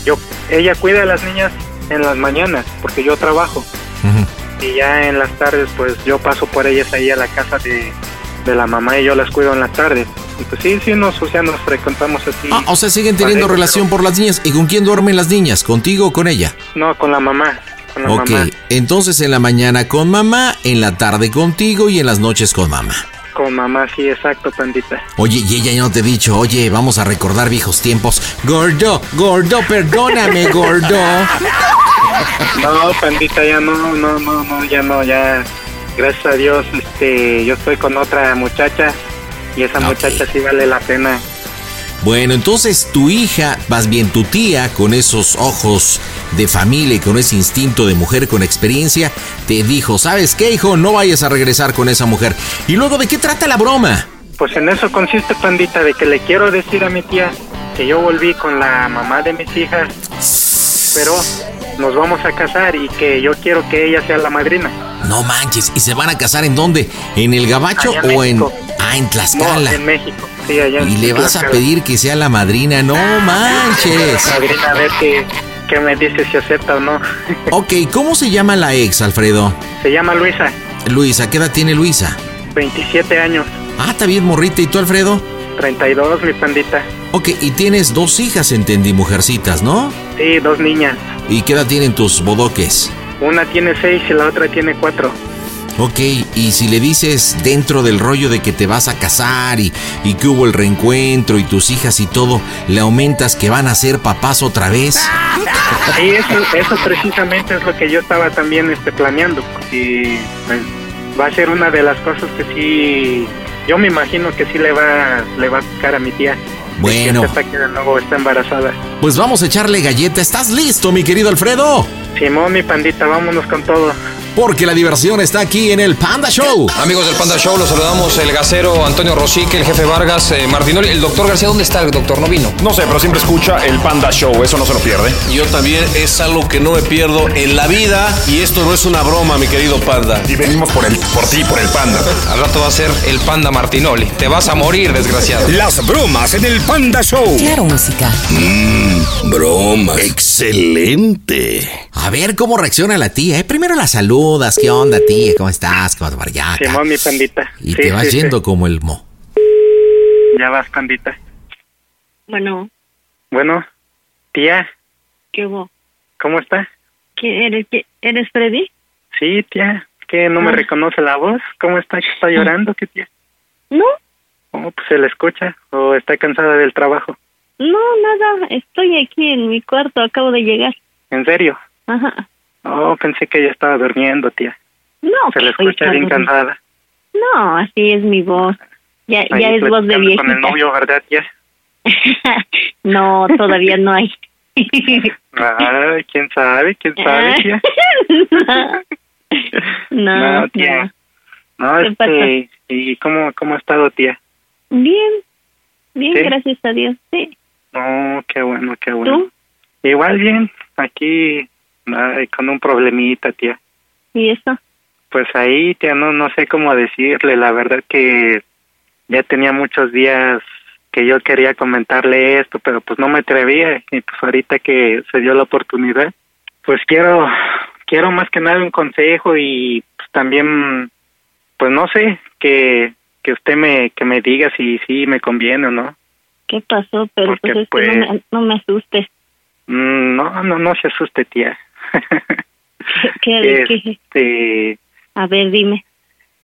yo ella cuida a las niñas en las mañanas porque yo trabajo y ya en las tardes pues yo paso por ellas ahí a la casa de, de la mamá y yo las cuido en las tardes. Y pues sí, sí, nos, o sea, nos frecuentamos así.
Ah, o sea, siguen teniendo
Parejo,
relación por las niñas. ¿Y con quién duermen las niñas? ¿Contigo o con ella?
No, con la mamá. Con la
Ok,
mamá.
entonces en la mañana con mamá, en la tarde contigo y en las noches con mamá.
Con mamá, sí, exacto, pandita.
Oye, y ella ya no te ha dicho, oye, vamos a recordar viejos tiempos. Gordo, gordo, perdóname, gordo.
No, pandita, ya no, no, no, no, ya no, ya. Gracias a Dios, este, yo estoy con otra muchacha y esa muchacha sí vale la pena.
Bueno, entonces tu hija, más bien tu tía, con esos ojos de familia y con ese instinto de mujer con experiencia, te dijo, ¿sabes qué, hijo? No vayas a regresar con esa mujer. ¿Y luego de qué trata la broma?
Pues en eso consiste, pandita, de que le quiero decir a mi tía que yo volví con la mamá de mis hijas, pero nos vamos a casar y que yo quiero que ella sea la madrina.
No manches, ¿y se van a casar en dónde? ¿En el Gabacho
Allá
o en... Ah, en Tlaxcala.
No, en México, sí, allá en
y le vas a pedir que sea la madrina, no manches.
Madrina, a ver qué, qué me dice si acepta o no.
Ok, ¿cómo se llama la ex, Alfredo?
Se llama Luisa,
Luisa, ¿qué edad tiene Luisa?
27 años,
Ah, está bien, morrita. ¿Y tú, Alfredo?
32, mi pandita.
Ok, y tienes dos hijas, entendí, mujercitas, ¿no?
Sí, dos niñas.
¿Y qué edad tienen tus bodoques?
Una tiene seis y la otra tiene cuatro.
Ok, y si le dices dentro del rollo de que te vas a casar y, y que hubo el reencuentro y tus hijas y todo, le aumentas que van a ser papás otra vez.
Sí, eso, eso precisamente es lo que yo estaba también este, planeando. Y pues, va a ser una de las cosas que sí, yo me imagino que sí le va, le va a picar a mi tía.
Bueno.
Que sepa que de nuevo está embarazada.
Pues vamos a echarle galleta. ¿Estás listo, mi querido Alfredo?
Simón, mi pandita, vámonos con todo.
Porque la diversión está aquí en el Panda Show.
Amigos del Panda Show, los saludamos el gasero Antonio Rosique, el jefe Vargas, eh, Martinoli. El doctor García, ¿dónde está el doctor? No vino.
No sé, pero siempre escucha el Panda Show, eso no se lo pierde.
Yo también es algo que no me pierdo en la vida y esto no es una broma, mi querido panda.
Y venimos por el, por ti, por el panda.
Al rato va a ser el Panda Martinoli. Te vas a morir, desgraciado.
Las bromas en el Panda Show.
Claro, música.
Mmm, broma. Excelente.
A ver cómo reacciona la tía. ¿eh? Primero la saludas. ¿Qué onda, tía? ¿Cómo estás? ¿Cómo te va ya?
Simón, mi pandita.
Y
Sí,
te vas
sí, sí.
yendo como el mo.
Ya vas, pandita.
Bueno,
Bueno, tía,
¿qué hubo?
¿cómo está?
¿Qué eres? ¿Qué, ¿Eres Freddy?
Sí, tía, que no me
Ah.
reconoce la voz. ¿Cómo está? ¿Que ¿Está llorando? ¿Qué tía?
No,
Oh, pues se le escucha o está cansada del trabajo.
no, nada. Estoy aquí en mi cuarto. Acabo de llegar.
¿En serio?
Ajá.
Oh, pensé que ella estaba durmiendo, tía.
No,
Se le
pues,
escucha bien
cansada. No, así es mi voz. Ya,
Ahí
ya es voz de viejita.
con el novio, ¿verdad, tía?
no, todavía no hay.
Ay, quién sabe, quién sabe, tía.
no,
No, tía.
no.
No,
¿Qué
este, ¿y cómo, cómo ha estado, tía?
Bien, bien,
¿Sí?
gracias a Dios. Sí.
No, qué bueno, qué bueno.
¿Tú?
Igual bien, aquí ay, con un problemita, tía.
¿Y eso?
Pues ahí, tía, no, no sé cómo decirle. La verdad que ya tenía muchos días que yo quería comentarle esto, pero pues no me atrevía. Y pues ahorita que se dio la oportunidad, pues quiero, quiero más que nada un consejo y pues también, pues no sé, que, que usted me, que me diga si sí me conviene o no.
¿Qué pasó? Pero
Porque,
pues es que
pues-
no me, no me asustes.
Mm, No, no, no se asuste, tía.
¿Qué, qué-
Este,
A ver, dime.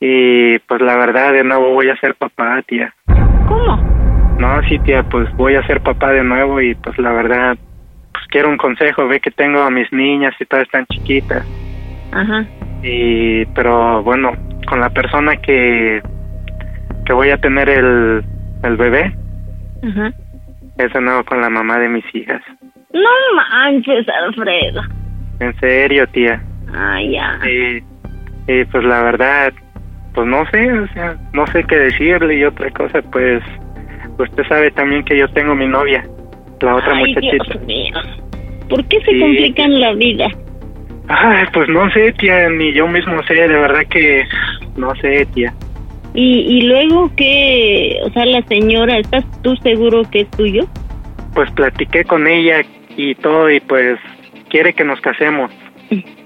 Y pues la verdad, de nuevo voy a ser papá, tía.
¿Cómo?
No, sí, tía, pues voy a ser papá de nuevo y pues la verdad, pues quiero un consejo. Ve que tengo a mis niñas y todas están chiquitas.
Ajá.
Y, pero bueno, con la persona que, que voy a tener el, el bebé,
Ajá.
es de nuevo con la mamá de mis hijas.
No manches, Alfredo.
En serio, tía.
Ay, ya.
Y, y pues la verdad, pues no sé, o sea, no sé qué decirle y otra cosa, pues usted sabe también que yo tengo mi novia, la otra
Ay,
muchachita.
Dios mío. ¿Por qué se
Sí.
complican la vida?
Ay, pues no sé, tía, ni yo mismo sé, de verdad que no sé, tía.
Y, y luego que, o sea, la señora, ¿estás tú seguro que es tuyo?
Pues platiqué con ella y todo y pues quiere que nos casemos.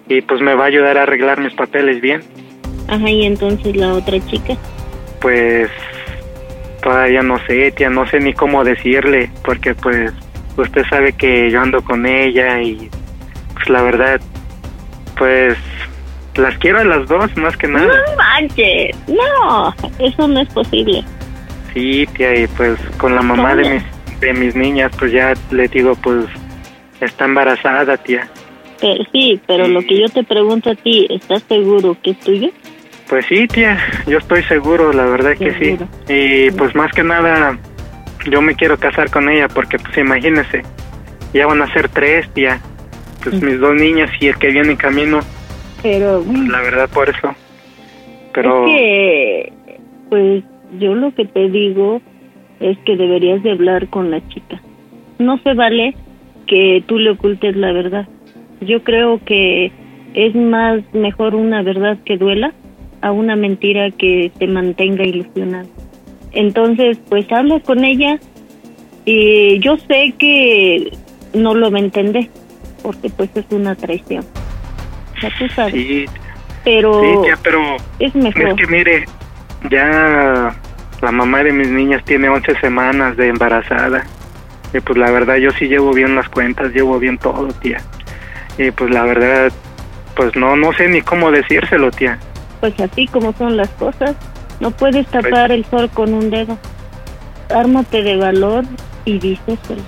Y pues me va a ayudar a arreglar mis papeles bien.
Ajá, y entonces la otra chica.
Pues todavía no sé, tía, no sé ni cómo decirle, porque pues usted sabe que yo ando con ella y pues la verdad, pues las quiero a las dos más que nada.
No manches, no, eso no es posible.
Sí, tía, y pues con la mamá de mis, de mis niñas, pues ya le digo, pues está embarazada, tía.
Pero sí, pero lo que yo te pregunto a ti, ¿estás seguro que es tuyo?
Pues sí, tía, yo estoy seguro, la verdad que sí. Y pues más que nada, yo me quiero casar con ella porque pues imagínese, ya van a ser tres, tía. Pues mis dos niñas y el que viene en camino,
Pero
la verdad por eso. Pero
es que, pues yo lo que te digo es que deberías de hablar con la chica. No se vale que tú le ocultes la verdad. Yo creo que es más mejor una verdad que duela a una mentira que te mantenga ilusionado. Entonces, pues habla con ella y yo sé que no lo va a entender porque pues es una traición. Ya tú sabes.
sí,
pero
sí, tía, pero
es mejor.
es que mire, ya la mamá de mis niñas tiene 11 semanas de embarazada. Y pues la verdad yo sí llevo bien las cuentas, llevo bien todo, tía. Y pues la verdad, pues no, no sé ni cómo decírselo, tía.
Pues así como son las cosas, no puedes tapar el sol con un dedo. Ármate de valor y díselo.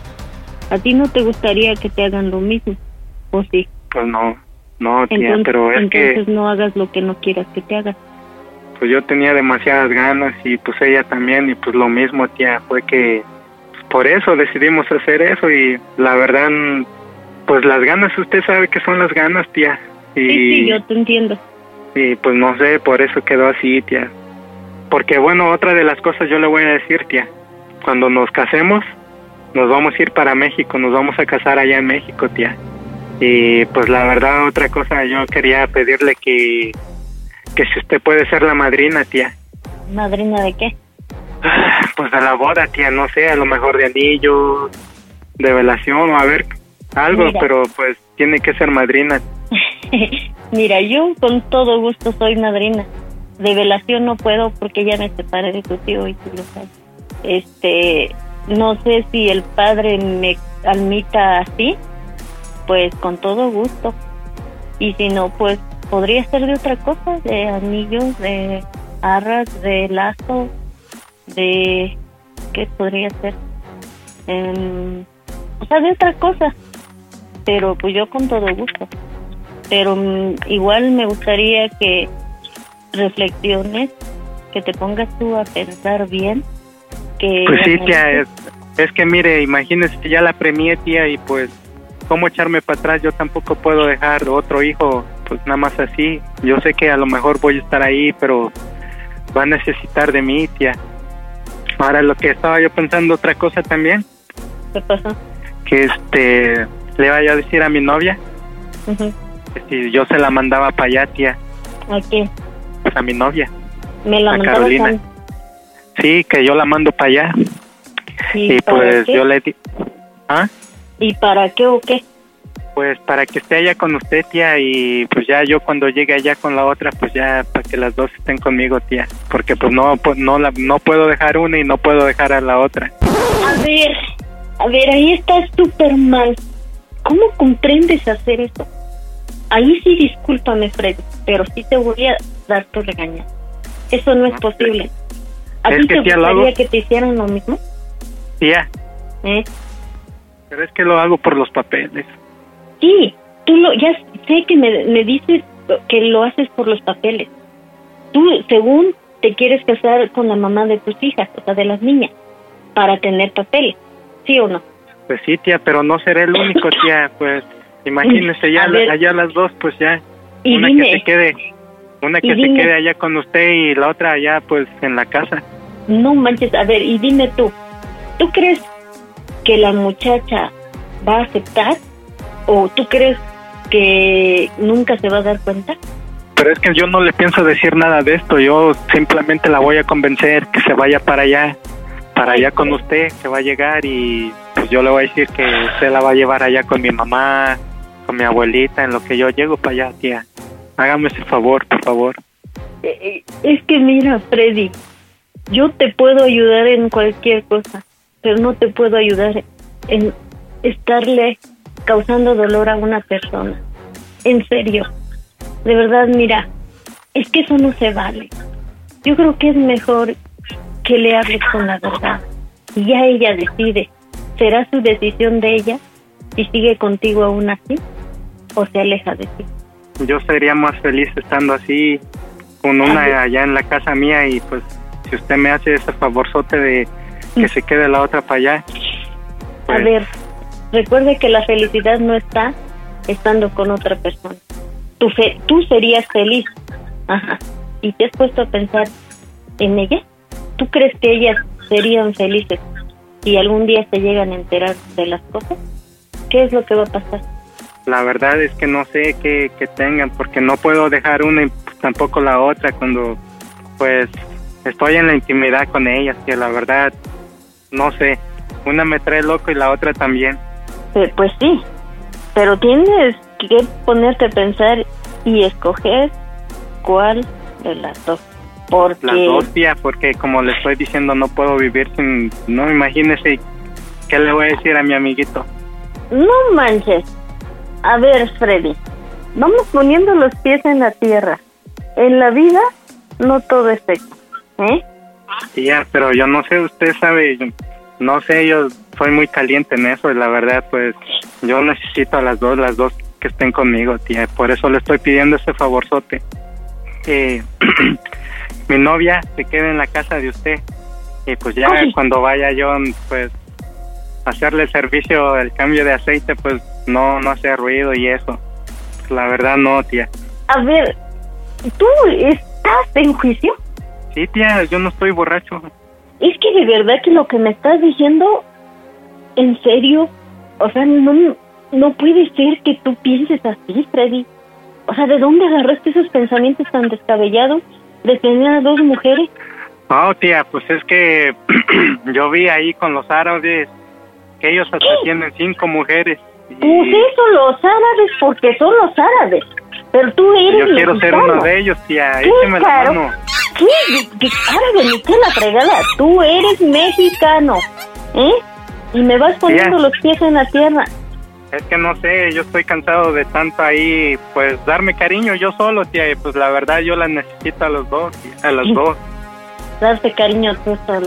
A ti no te gustaría que te hagan lo mismo, ¿o sí?
Pues no, no, tía,
Entonces,
pero es
entonces
que
no hagas lo que no quieras que te hagan.
pues yo tenía demasiadas ganas y pues ella también y pues lo mismo, tía, fue que pues, por eso decidimos hacer eso y la verdad, pues las ganas, usted sabe que son las ganas, tía. Y,
Sí, sí, yo te entiendo.
Y pues no sé, por eso quedó así, tía. Porque bueno, otra de las cosas yo le voy a decir, tía, cuando nos casemos, nos vamos a ir para México, nos vamos a casar allá en México, tía. Y pues la verdad, otra cosa, yo quería pedirle que, que si usted puede ser la madrina, tía.
¿Madrina de qué?
Pues de la boda, tía, no sé, a lo mejor de anillo, de velación o a ver, algo,
Mira.
pero pues tiene que ser madrina.
Mira, yo con todo gusto soy madrina. De velación no puedo porque ya me separé de tu tío y tú lo. Este, no sé si el padre me admita así, pues con todo gusto. Y si no, pues podría ser de otra cosa, de anillos, de arras, de lazo, de... ¿Qué podría ser? Em, o sea, de otra cosa. Pero pues yo con todo gusto. Pero mm, igual me gustaría que reflexiones, que te pongas tú a pensar bien. Que
Pues sí, tía, es, es que mire, imagínese ya la premié, tía, y pues, ¿cómo echarme para atrás? Yo tampoco puedo dejar otro hijo, pues nada más así. Yo sé que a lo mejor voy a estar ahí, pero va a necesitar de mí, tía. Ahora, lo que estaba yo pensando, otra cosa también,
¿Qué pasó?
que este, le vaya a decir a mi novia, que si yo se la mandaba para allá, tía,
¿A quién?
pues, a mi novia.
Me la
A Carolina. Sí, que yo la mando para allá.
¿Y,
Y pues
qué?
yo le di... ¿Ah?
¿Y para qué o qué?
Pues para que esté allá con usted, tía, y pues ya yo cuando llegue allá con la otra, pues ya para que las dos estén conmigo, tía, porque pues no pues, no la, no puedo dejar una y no puedo dejar a la otra.
A ver, a ver, ahí estás súper mal. ¿Cómo comprendes hacer eso? Ahí sí, discúlpame, Freddy, pero sí te voy a dar tu regaño. Eso no es posible. ¿A ti te gustaría
hago.
que te hicieran lo mismo?
Tía,
¿Eh?
pero es que lo hago por los papeles.
Sí, tú lo, ya sé que me, me dices que lo haces por los papeles. Tú, según te quieres casar con la mamá de tus hijas, o sea, de las niñas, para tener papeles, ¿sí o no?
Pues sí, tía, pero no seré el único, tía, pues imagínese ya
A ver.
allá las dos, pues ya
Y
una
dime.
que se quede una que se quede allá con usted y la otra allá pues en la casa.
No manches, a ver, y dime tú, ¿tú crees que la muchacha va a aceptar o tú crees que nunca se va a dar cuenta?
Pero es que yo no le pienso decir nada de esto, yo simplemente la voy a convencer que se vaya para allá, para allá con usted, que va a llegar y pues yo le voy a decir que usted la va a llevar allá con mi mamá, con mi abuelita, en lo que yo llego para allá, tía. Hágame ese favor, por favor.
Eh, eh, Es que mira, Freddy, yo te puedo ayudar en cualquier cosa, pero no te puedo ayudar en estarle causando dolor a una persona. En serio. De verdad, mira, es que eso no se vale. Yo creo que es mejor que le hables con la verdad. Y ya ella decide. Será su decisión de ella si sigue contigo aún así o se aleja de ti.
Yo sería más feliz estando así, con una allá en la casa mía y pues si usted me hace ese favorzote de que se quede la otra para allá.
A ver, recuerde que la felicidad no está estando con otra persona. Tú, fe- tú serías feliz. Ajá. ¿Y te has puesto a pensar en ella? ¿Tú crees que ellas serían felices si algún día se llegan a enterar de las cosas? ¿Qué es lo que va a pasar?
La verdad es que no sé qué, qué tengan, porque no puedo dejar una y tampoco la otra cuando, pues, estoy en la intimidad con ellas, que la verdad, no sé, una me trae loco y la otra también.
Eh, pues sí, pero tienes que ponerte a pensar y escoger cuál de las dos. Porque
Las dos, tía, porque como le estoy diciendo, no puedo vivir sin, no, imagínese, ¿qué le voy a decir a mi amiguito?
No manches. A ver, Freddy, vamos poniendo los pies en la tierra. En la vida no todo es seco, ¿eh?
Tía, pero yo no sé, usted sabe, yo- no sé, yo soy muy caliente en eso y la verdad, pues, yo necesito a las dos, las dos que estén conmigo, tía, por eso le estoy pidiendo ese favorzote. Que mi novia se quede en la casa de usted y pues ya
Ay.
cuando vaya yo, pues, hacerle el servicio, el cambio de aceite, pues, no, no hace ruido y eso. La verdad, no, tía.
A ver, ¿tú estás en juicio?
Sí, tía, yo no estoy borracho.
Es que de verdad que lo que me estás diciendo, en serio, o sea, no, no puede ser que tú pienses así, Freddy. O sea, ¿de dónde agarraste esos pensamientos tan descabellados de tener a dos mujeres?
No, tía, pues es que yo vi ahí con los árabes que ellos hasta tienen cinco mujeres.
Pues eso, los árabes, porque son los árabes. Pero tú eres
Yo quiero ser uno de ellos, tía.
¿Qué,
Écheme la
caro?
mano.
¿Qué? ¿Qué árabe ni qué la fregada? Tú eres mexicano, ¿eh? Y me vas poniendo
Tía.
los pies en la tierra.
Es que no sé, yo estoy cansado de tanto ahí, pues darme cariño yo solo, tía. Y pues la verdad yo las necesito a los dos, tía, a
Sí.
dos.
Darte cariño tú solo.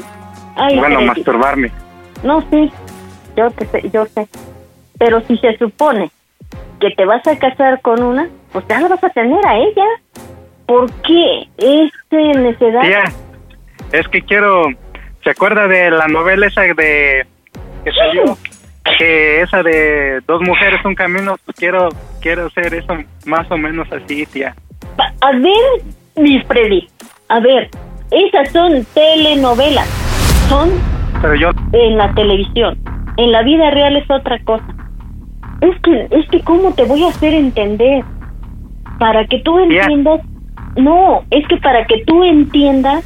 Ay,
bueno, masturbarme.
No, sí, yo, te sé, yo sé. Pero si se supone que te vas a casar con una, pues ya la vas a tener a ella. ¿Por qué esta necedad?
Tía, es que quiero... ¿Se acuerda de la novela esa de... que salió? Que esa de dos mujeres, un camino, pues quiero, quiero hacer eso más o menos así, tía.
A ver, mis Freddy, a ver, esas son telenovelas, son
Pero yo...
en la televisión. En la vida real es otra cosa. Es que, es que, ¿cómo te voy a hacer entender? Para que tú entiendas. No, es que para que tú entiendas,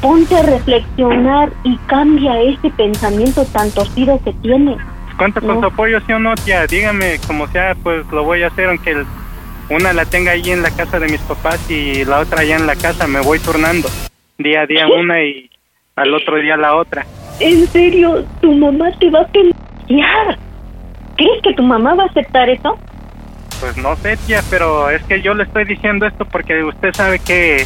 ponte a reflexionar y cambia ese pensamiento tan torcido que tienes.
¿Cuánto con
No.
su apoyo, sí o no, tía? Dígame, como sea, pues lo voy a hacer, aunque el- una la tenga ahí en la casa de mis papás y la otra allá en la casa, me voy turnando. Día a día una y al otro día la otra.
En serio, tu mamá te va a pelear. ¿Crees que tu mamá va a aceptar eso?
Pues no sé, tía, pero es que yo le estoy diciendo esto porque usted sabe que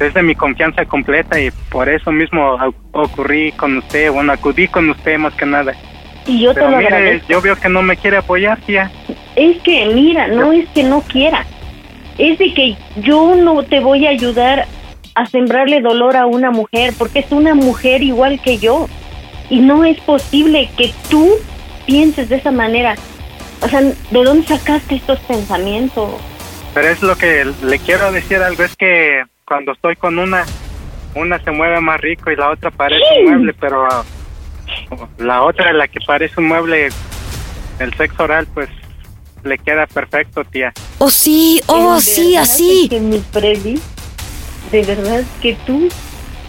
es de mi confianza completa y por eso mismo ocurrí con usted, bueno, acudí con usted más que nada.
Y yo te
Pero
lo
mire,
agradezco.
yo veo que no me quiere apoyar, tía.
Es que, mira, no es que no quiera. Es de que yo no te voy a ayudar a sembrarle dolor a una mujer, porque es una mujer igual que yo. Y no es posible que tú pienses de esa manera. O sea, ¿de dónde sacaste estos pensamientos?
Pero es lo que le quiero decir algo, es que cuando estoy con una, una se mueve más rico y la otra parece un mueble, pero ah, la otra, la que parece un mueble, el sexo oral, pues le queda perfecto, tía.
Oh, sí, oh, sí, así.
Que mi Freddy, de verdad que tú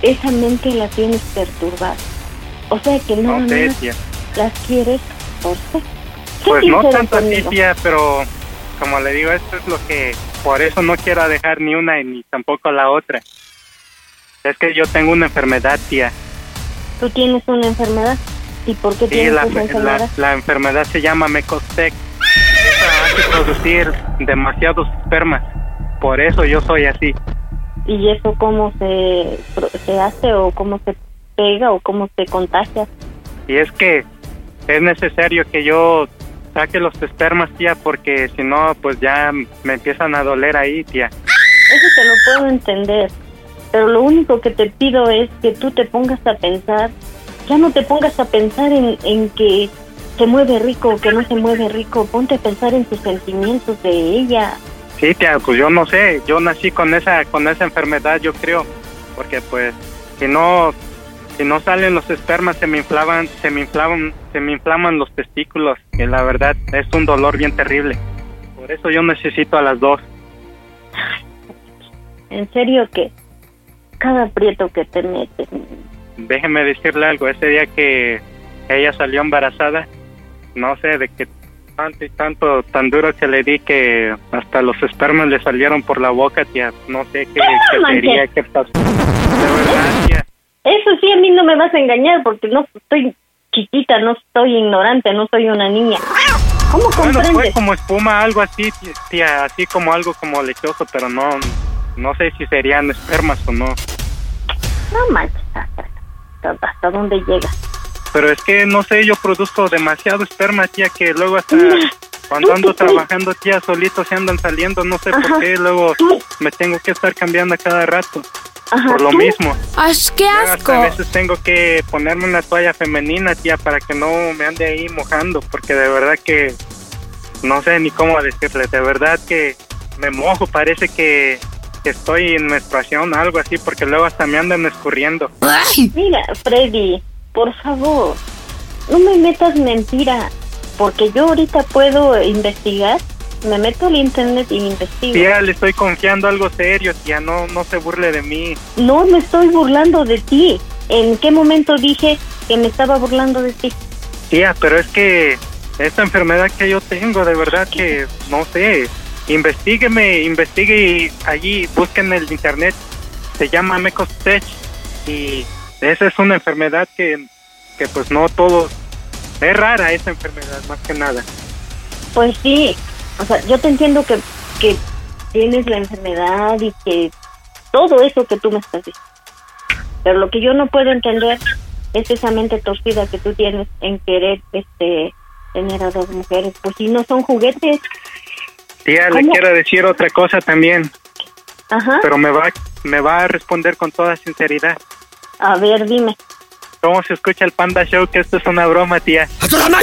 esa mente la tienes perturbada. O sea que no,
No sé, tía.
las quieres por ser.
Pues no tanto así, tía, pero como le digo, esto es lo que, por eso no quiero dejar ni una ni tampoco la otra. Es que yo tengo una enfermedad, tía.
Tú tienes una enfermedad. ¿Y por qué
Sí,
tienes
la,
enfermedad?
la enfermedad se llama Mecostec. Esa hace producir demasiados espermas. Por eso yo soy así.
¿Y eso cómo se, se hace o cómo se pega o cómo se contagia?
Y es que es necesario que yo saque los espermas, tía, porque si no, pues ya me empiezan a doler ahí, tía.
Eso te lo puedo entender, pero lo único que te pido es que tú te pongas a pensar, ya no te pongas a pensar en, en que se mueve rico o que no se mueve rico, ponte a pensar en tus sentimientos de ella.
Sí, tía, pues yo no sé, yo nací con esa con esa enfermedad, yo creo, porque pues si no si no salen los espermas se me inflaban, se me inflaban, se me inflaman los testículos, que la verdad es un dolor bien terrible. Por eso yo necesito a las dos.
En serio que cada aprieto que te metes,
Déjeme decirle algo, ese día que ella salió embarazada, no sé de qué tanto y tanto tan duro que le di que hasta los espermas le salieron por la boca, tía. No sé qué, qué sería, qué pasó. De verdad, tía.
Eso sí a mí no me vas a engañar porque no estoy chiquita, no estoy ignorante, no soy una niña. ¿Cómo
Bueno, fue
comprendes?
como espuma, algo así, tí- tía, así como algo como lechoso, pero no, no sé si serían espermas o no.
No manches, hasta, dónde llega.
Pero es que, no sé, yo produzco demasiado esperma, tía, que luego hasta
Mira,
cuando
¿tú
ando trabajando, tía, solito se andan saliendo, no sé
Ajá.
por qué, luego me tengo que estar cambiando a cada rato.
Ajá,
por lo
¿tú?
mismo.
¡Ay, qué
Luego
asco!
hasta a veces tengo que ponerme una toalla femenina, tía, para que no me ande ahí mojando, porque de verdad que no sé ni cómo decirle, de verdad que me mojo, parece que, que estoy en menstruación, algo así, porque luego hasta me andan escurriendo.
Mira, Freddy, por favor, no me metas mentira, porque yo ahorita puedo investigar, me meto al internet y investigo.
Tía, le estoy confiando algo serio, tía, no, no se burle de mí.
No me estoy burlando de ti. ¿En qué momento dije que me estaba burlando de ti?
Tía, pero es que esta enfermedad que yo tengo, de verdad que no sé. Investígueme, investigue y allí busquen en el internet. Se llama Mecostech y esa es una enfermedad que, que pues no todos. Es rara esa enfermedad, más que nada.
Pues sí, o sea, yo te entiendo que, que tienes la enfermedad y que todo eso que tú me estás diciendo. Pero lo que yo no puedo entender es esa mente torcida que tú tienes en querer este tener a dos mujeres. Pues si no son juguetes,
Tía, le quiero decir otra cosa también,
Ajá.
pero me va, me va a responder con toda sinceridad.
A ver, dime.
¿Cómo se escucha el Panda Show? Que esto es una broma, tía.
¡Condenado!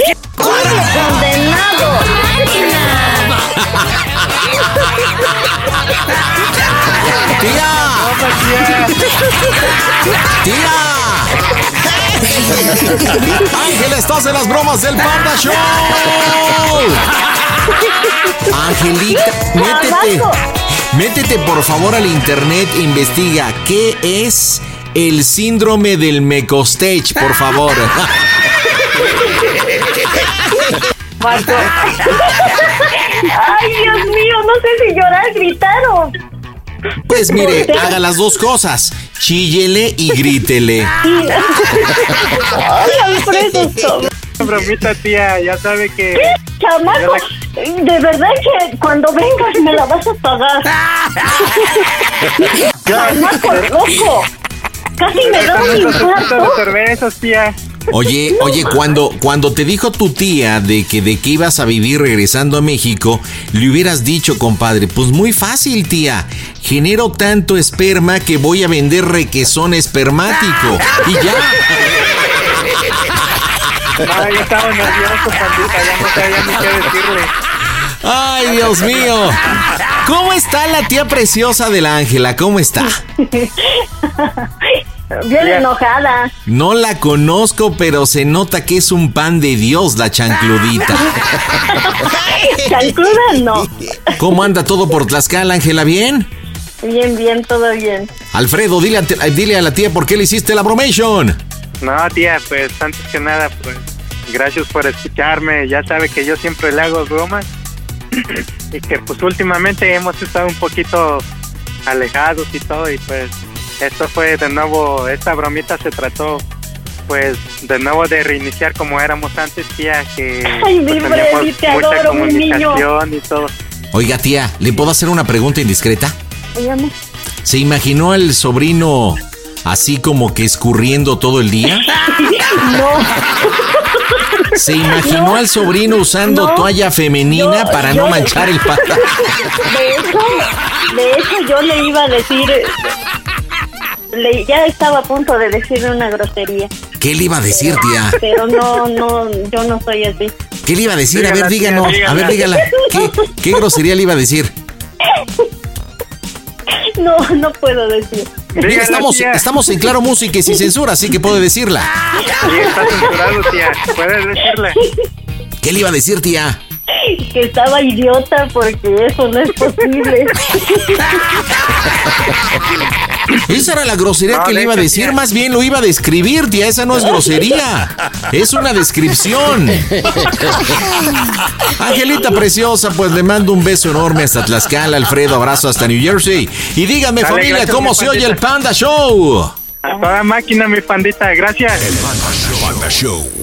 Ángel, estás en las bromas del Panda Show. Angelita, métete. Métete por favor al internet e investiga qué es el síndrome del Mecostage, por favor.
Marco. Ay, Dios mío, no sé si llorar, gritar o...
Pues mire, haga las dos cosas. Chíllele y grítele.
Ay, Alfredo, toma.
Bromita, tía, ya sabe que...
Chamaco, de verdad que cuando vengas me la vas a pagar. Chamaco, loco. Casi me da un infarto.
cervezas, tía.
Oye, oye, cuando, cuando te dijo tu tía de que de que ibas a vivir regresando a México, le hubieras dicho, compadre, pues muy fácil, tía. Genero tanto esperma que voy a vender requesón espermático. Y ya.
Yo estaba nervioso, pandita, ya no sabía ni qué decirle.
Ay, Dios mío. ¿Cómo está la tía preciosa de la Ángela? ¿Cómo está?
Bien enojada.
No la conozco, pero se nota que es un pan de Dios la chancludita.
Chancluda no.
¿Cómo anda todo por Tlaxcala, Ángela? ¿Bien?
Bien, bien, todo bien.
Alfredo, dile a, dile a la tía por qué le hiciste la bromation.
No, tía, pues antes que nada, pues gracias por escucharme. Ya sabe que yo siempre le hago bromas. y que pues últimamente hemos estado un poquito alejados y todo. Y pues esto fue de nuevo, esta bromita se trató pues de nuevo de reiniciar como éramos antes, tía, que
Ay,
pues,
mi
teníamos
Freddy, te
mucha
adoro, mi niño.
comunicación y todo.
Oiga, tía, ¿le puedo hacer una pregunta indiscreta?
Dígame.
¿Se imaginó al sobrino así como que escurriendo todo el día?
No.
¿Se imaginó
No.
al sobrino usando
No.
toalla femenina
Yo-
para
yo-
no manchar el pantalón?
De hecho, de hecho yo le iba a decir, le, ya estaba a punto de decirle una grosería,
¿Qué le iba a decir, tía?
pero no, no, yo no soy así.
¿Qué le iba a decir? A ver,
Dígala,
díganos. A ver, dígala.
dígala.
¿Qué, qué grosería le iba a decir?
No, no puedo decir.
Mira,
Dígala,
estamos,
tía.
estamos en Claro Música y sin censura, así que puede decirla.
Sí, está censurado, tía. Puedes decirle.
¿Qué le iba a decir, tía?
Que estaba idiota porque eso no es posible.
Esa era la grosería
No,
que le iba a decir,
tía.
más bien lo iba a describir, tía, esa no es grosería, es una descripción. Angelita preciosa, pues le mando un beso enorme hasta Tlaxcala, Alfredo, abrazo hasta New Jersey. Y dígame,
Dale,
familia,
gracias,
¿cómo se oye el. Panda Show?
A toda máquina, mi pandita. Gracias.
Panda Show.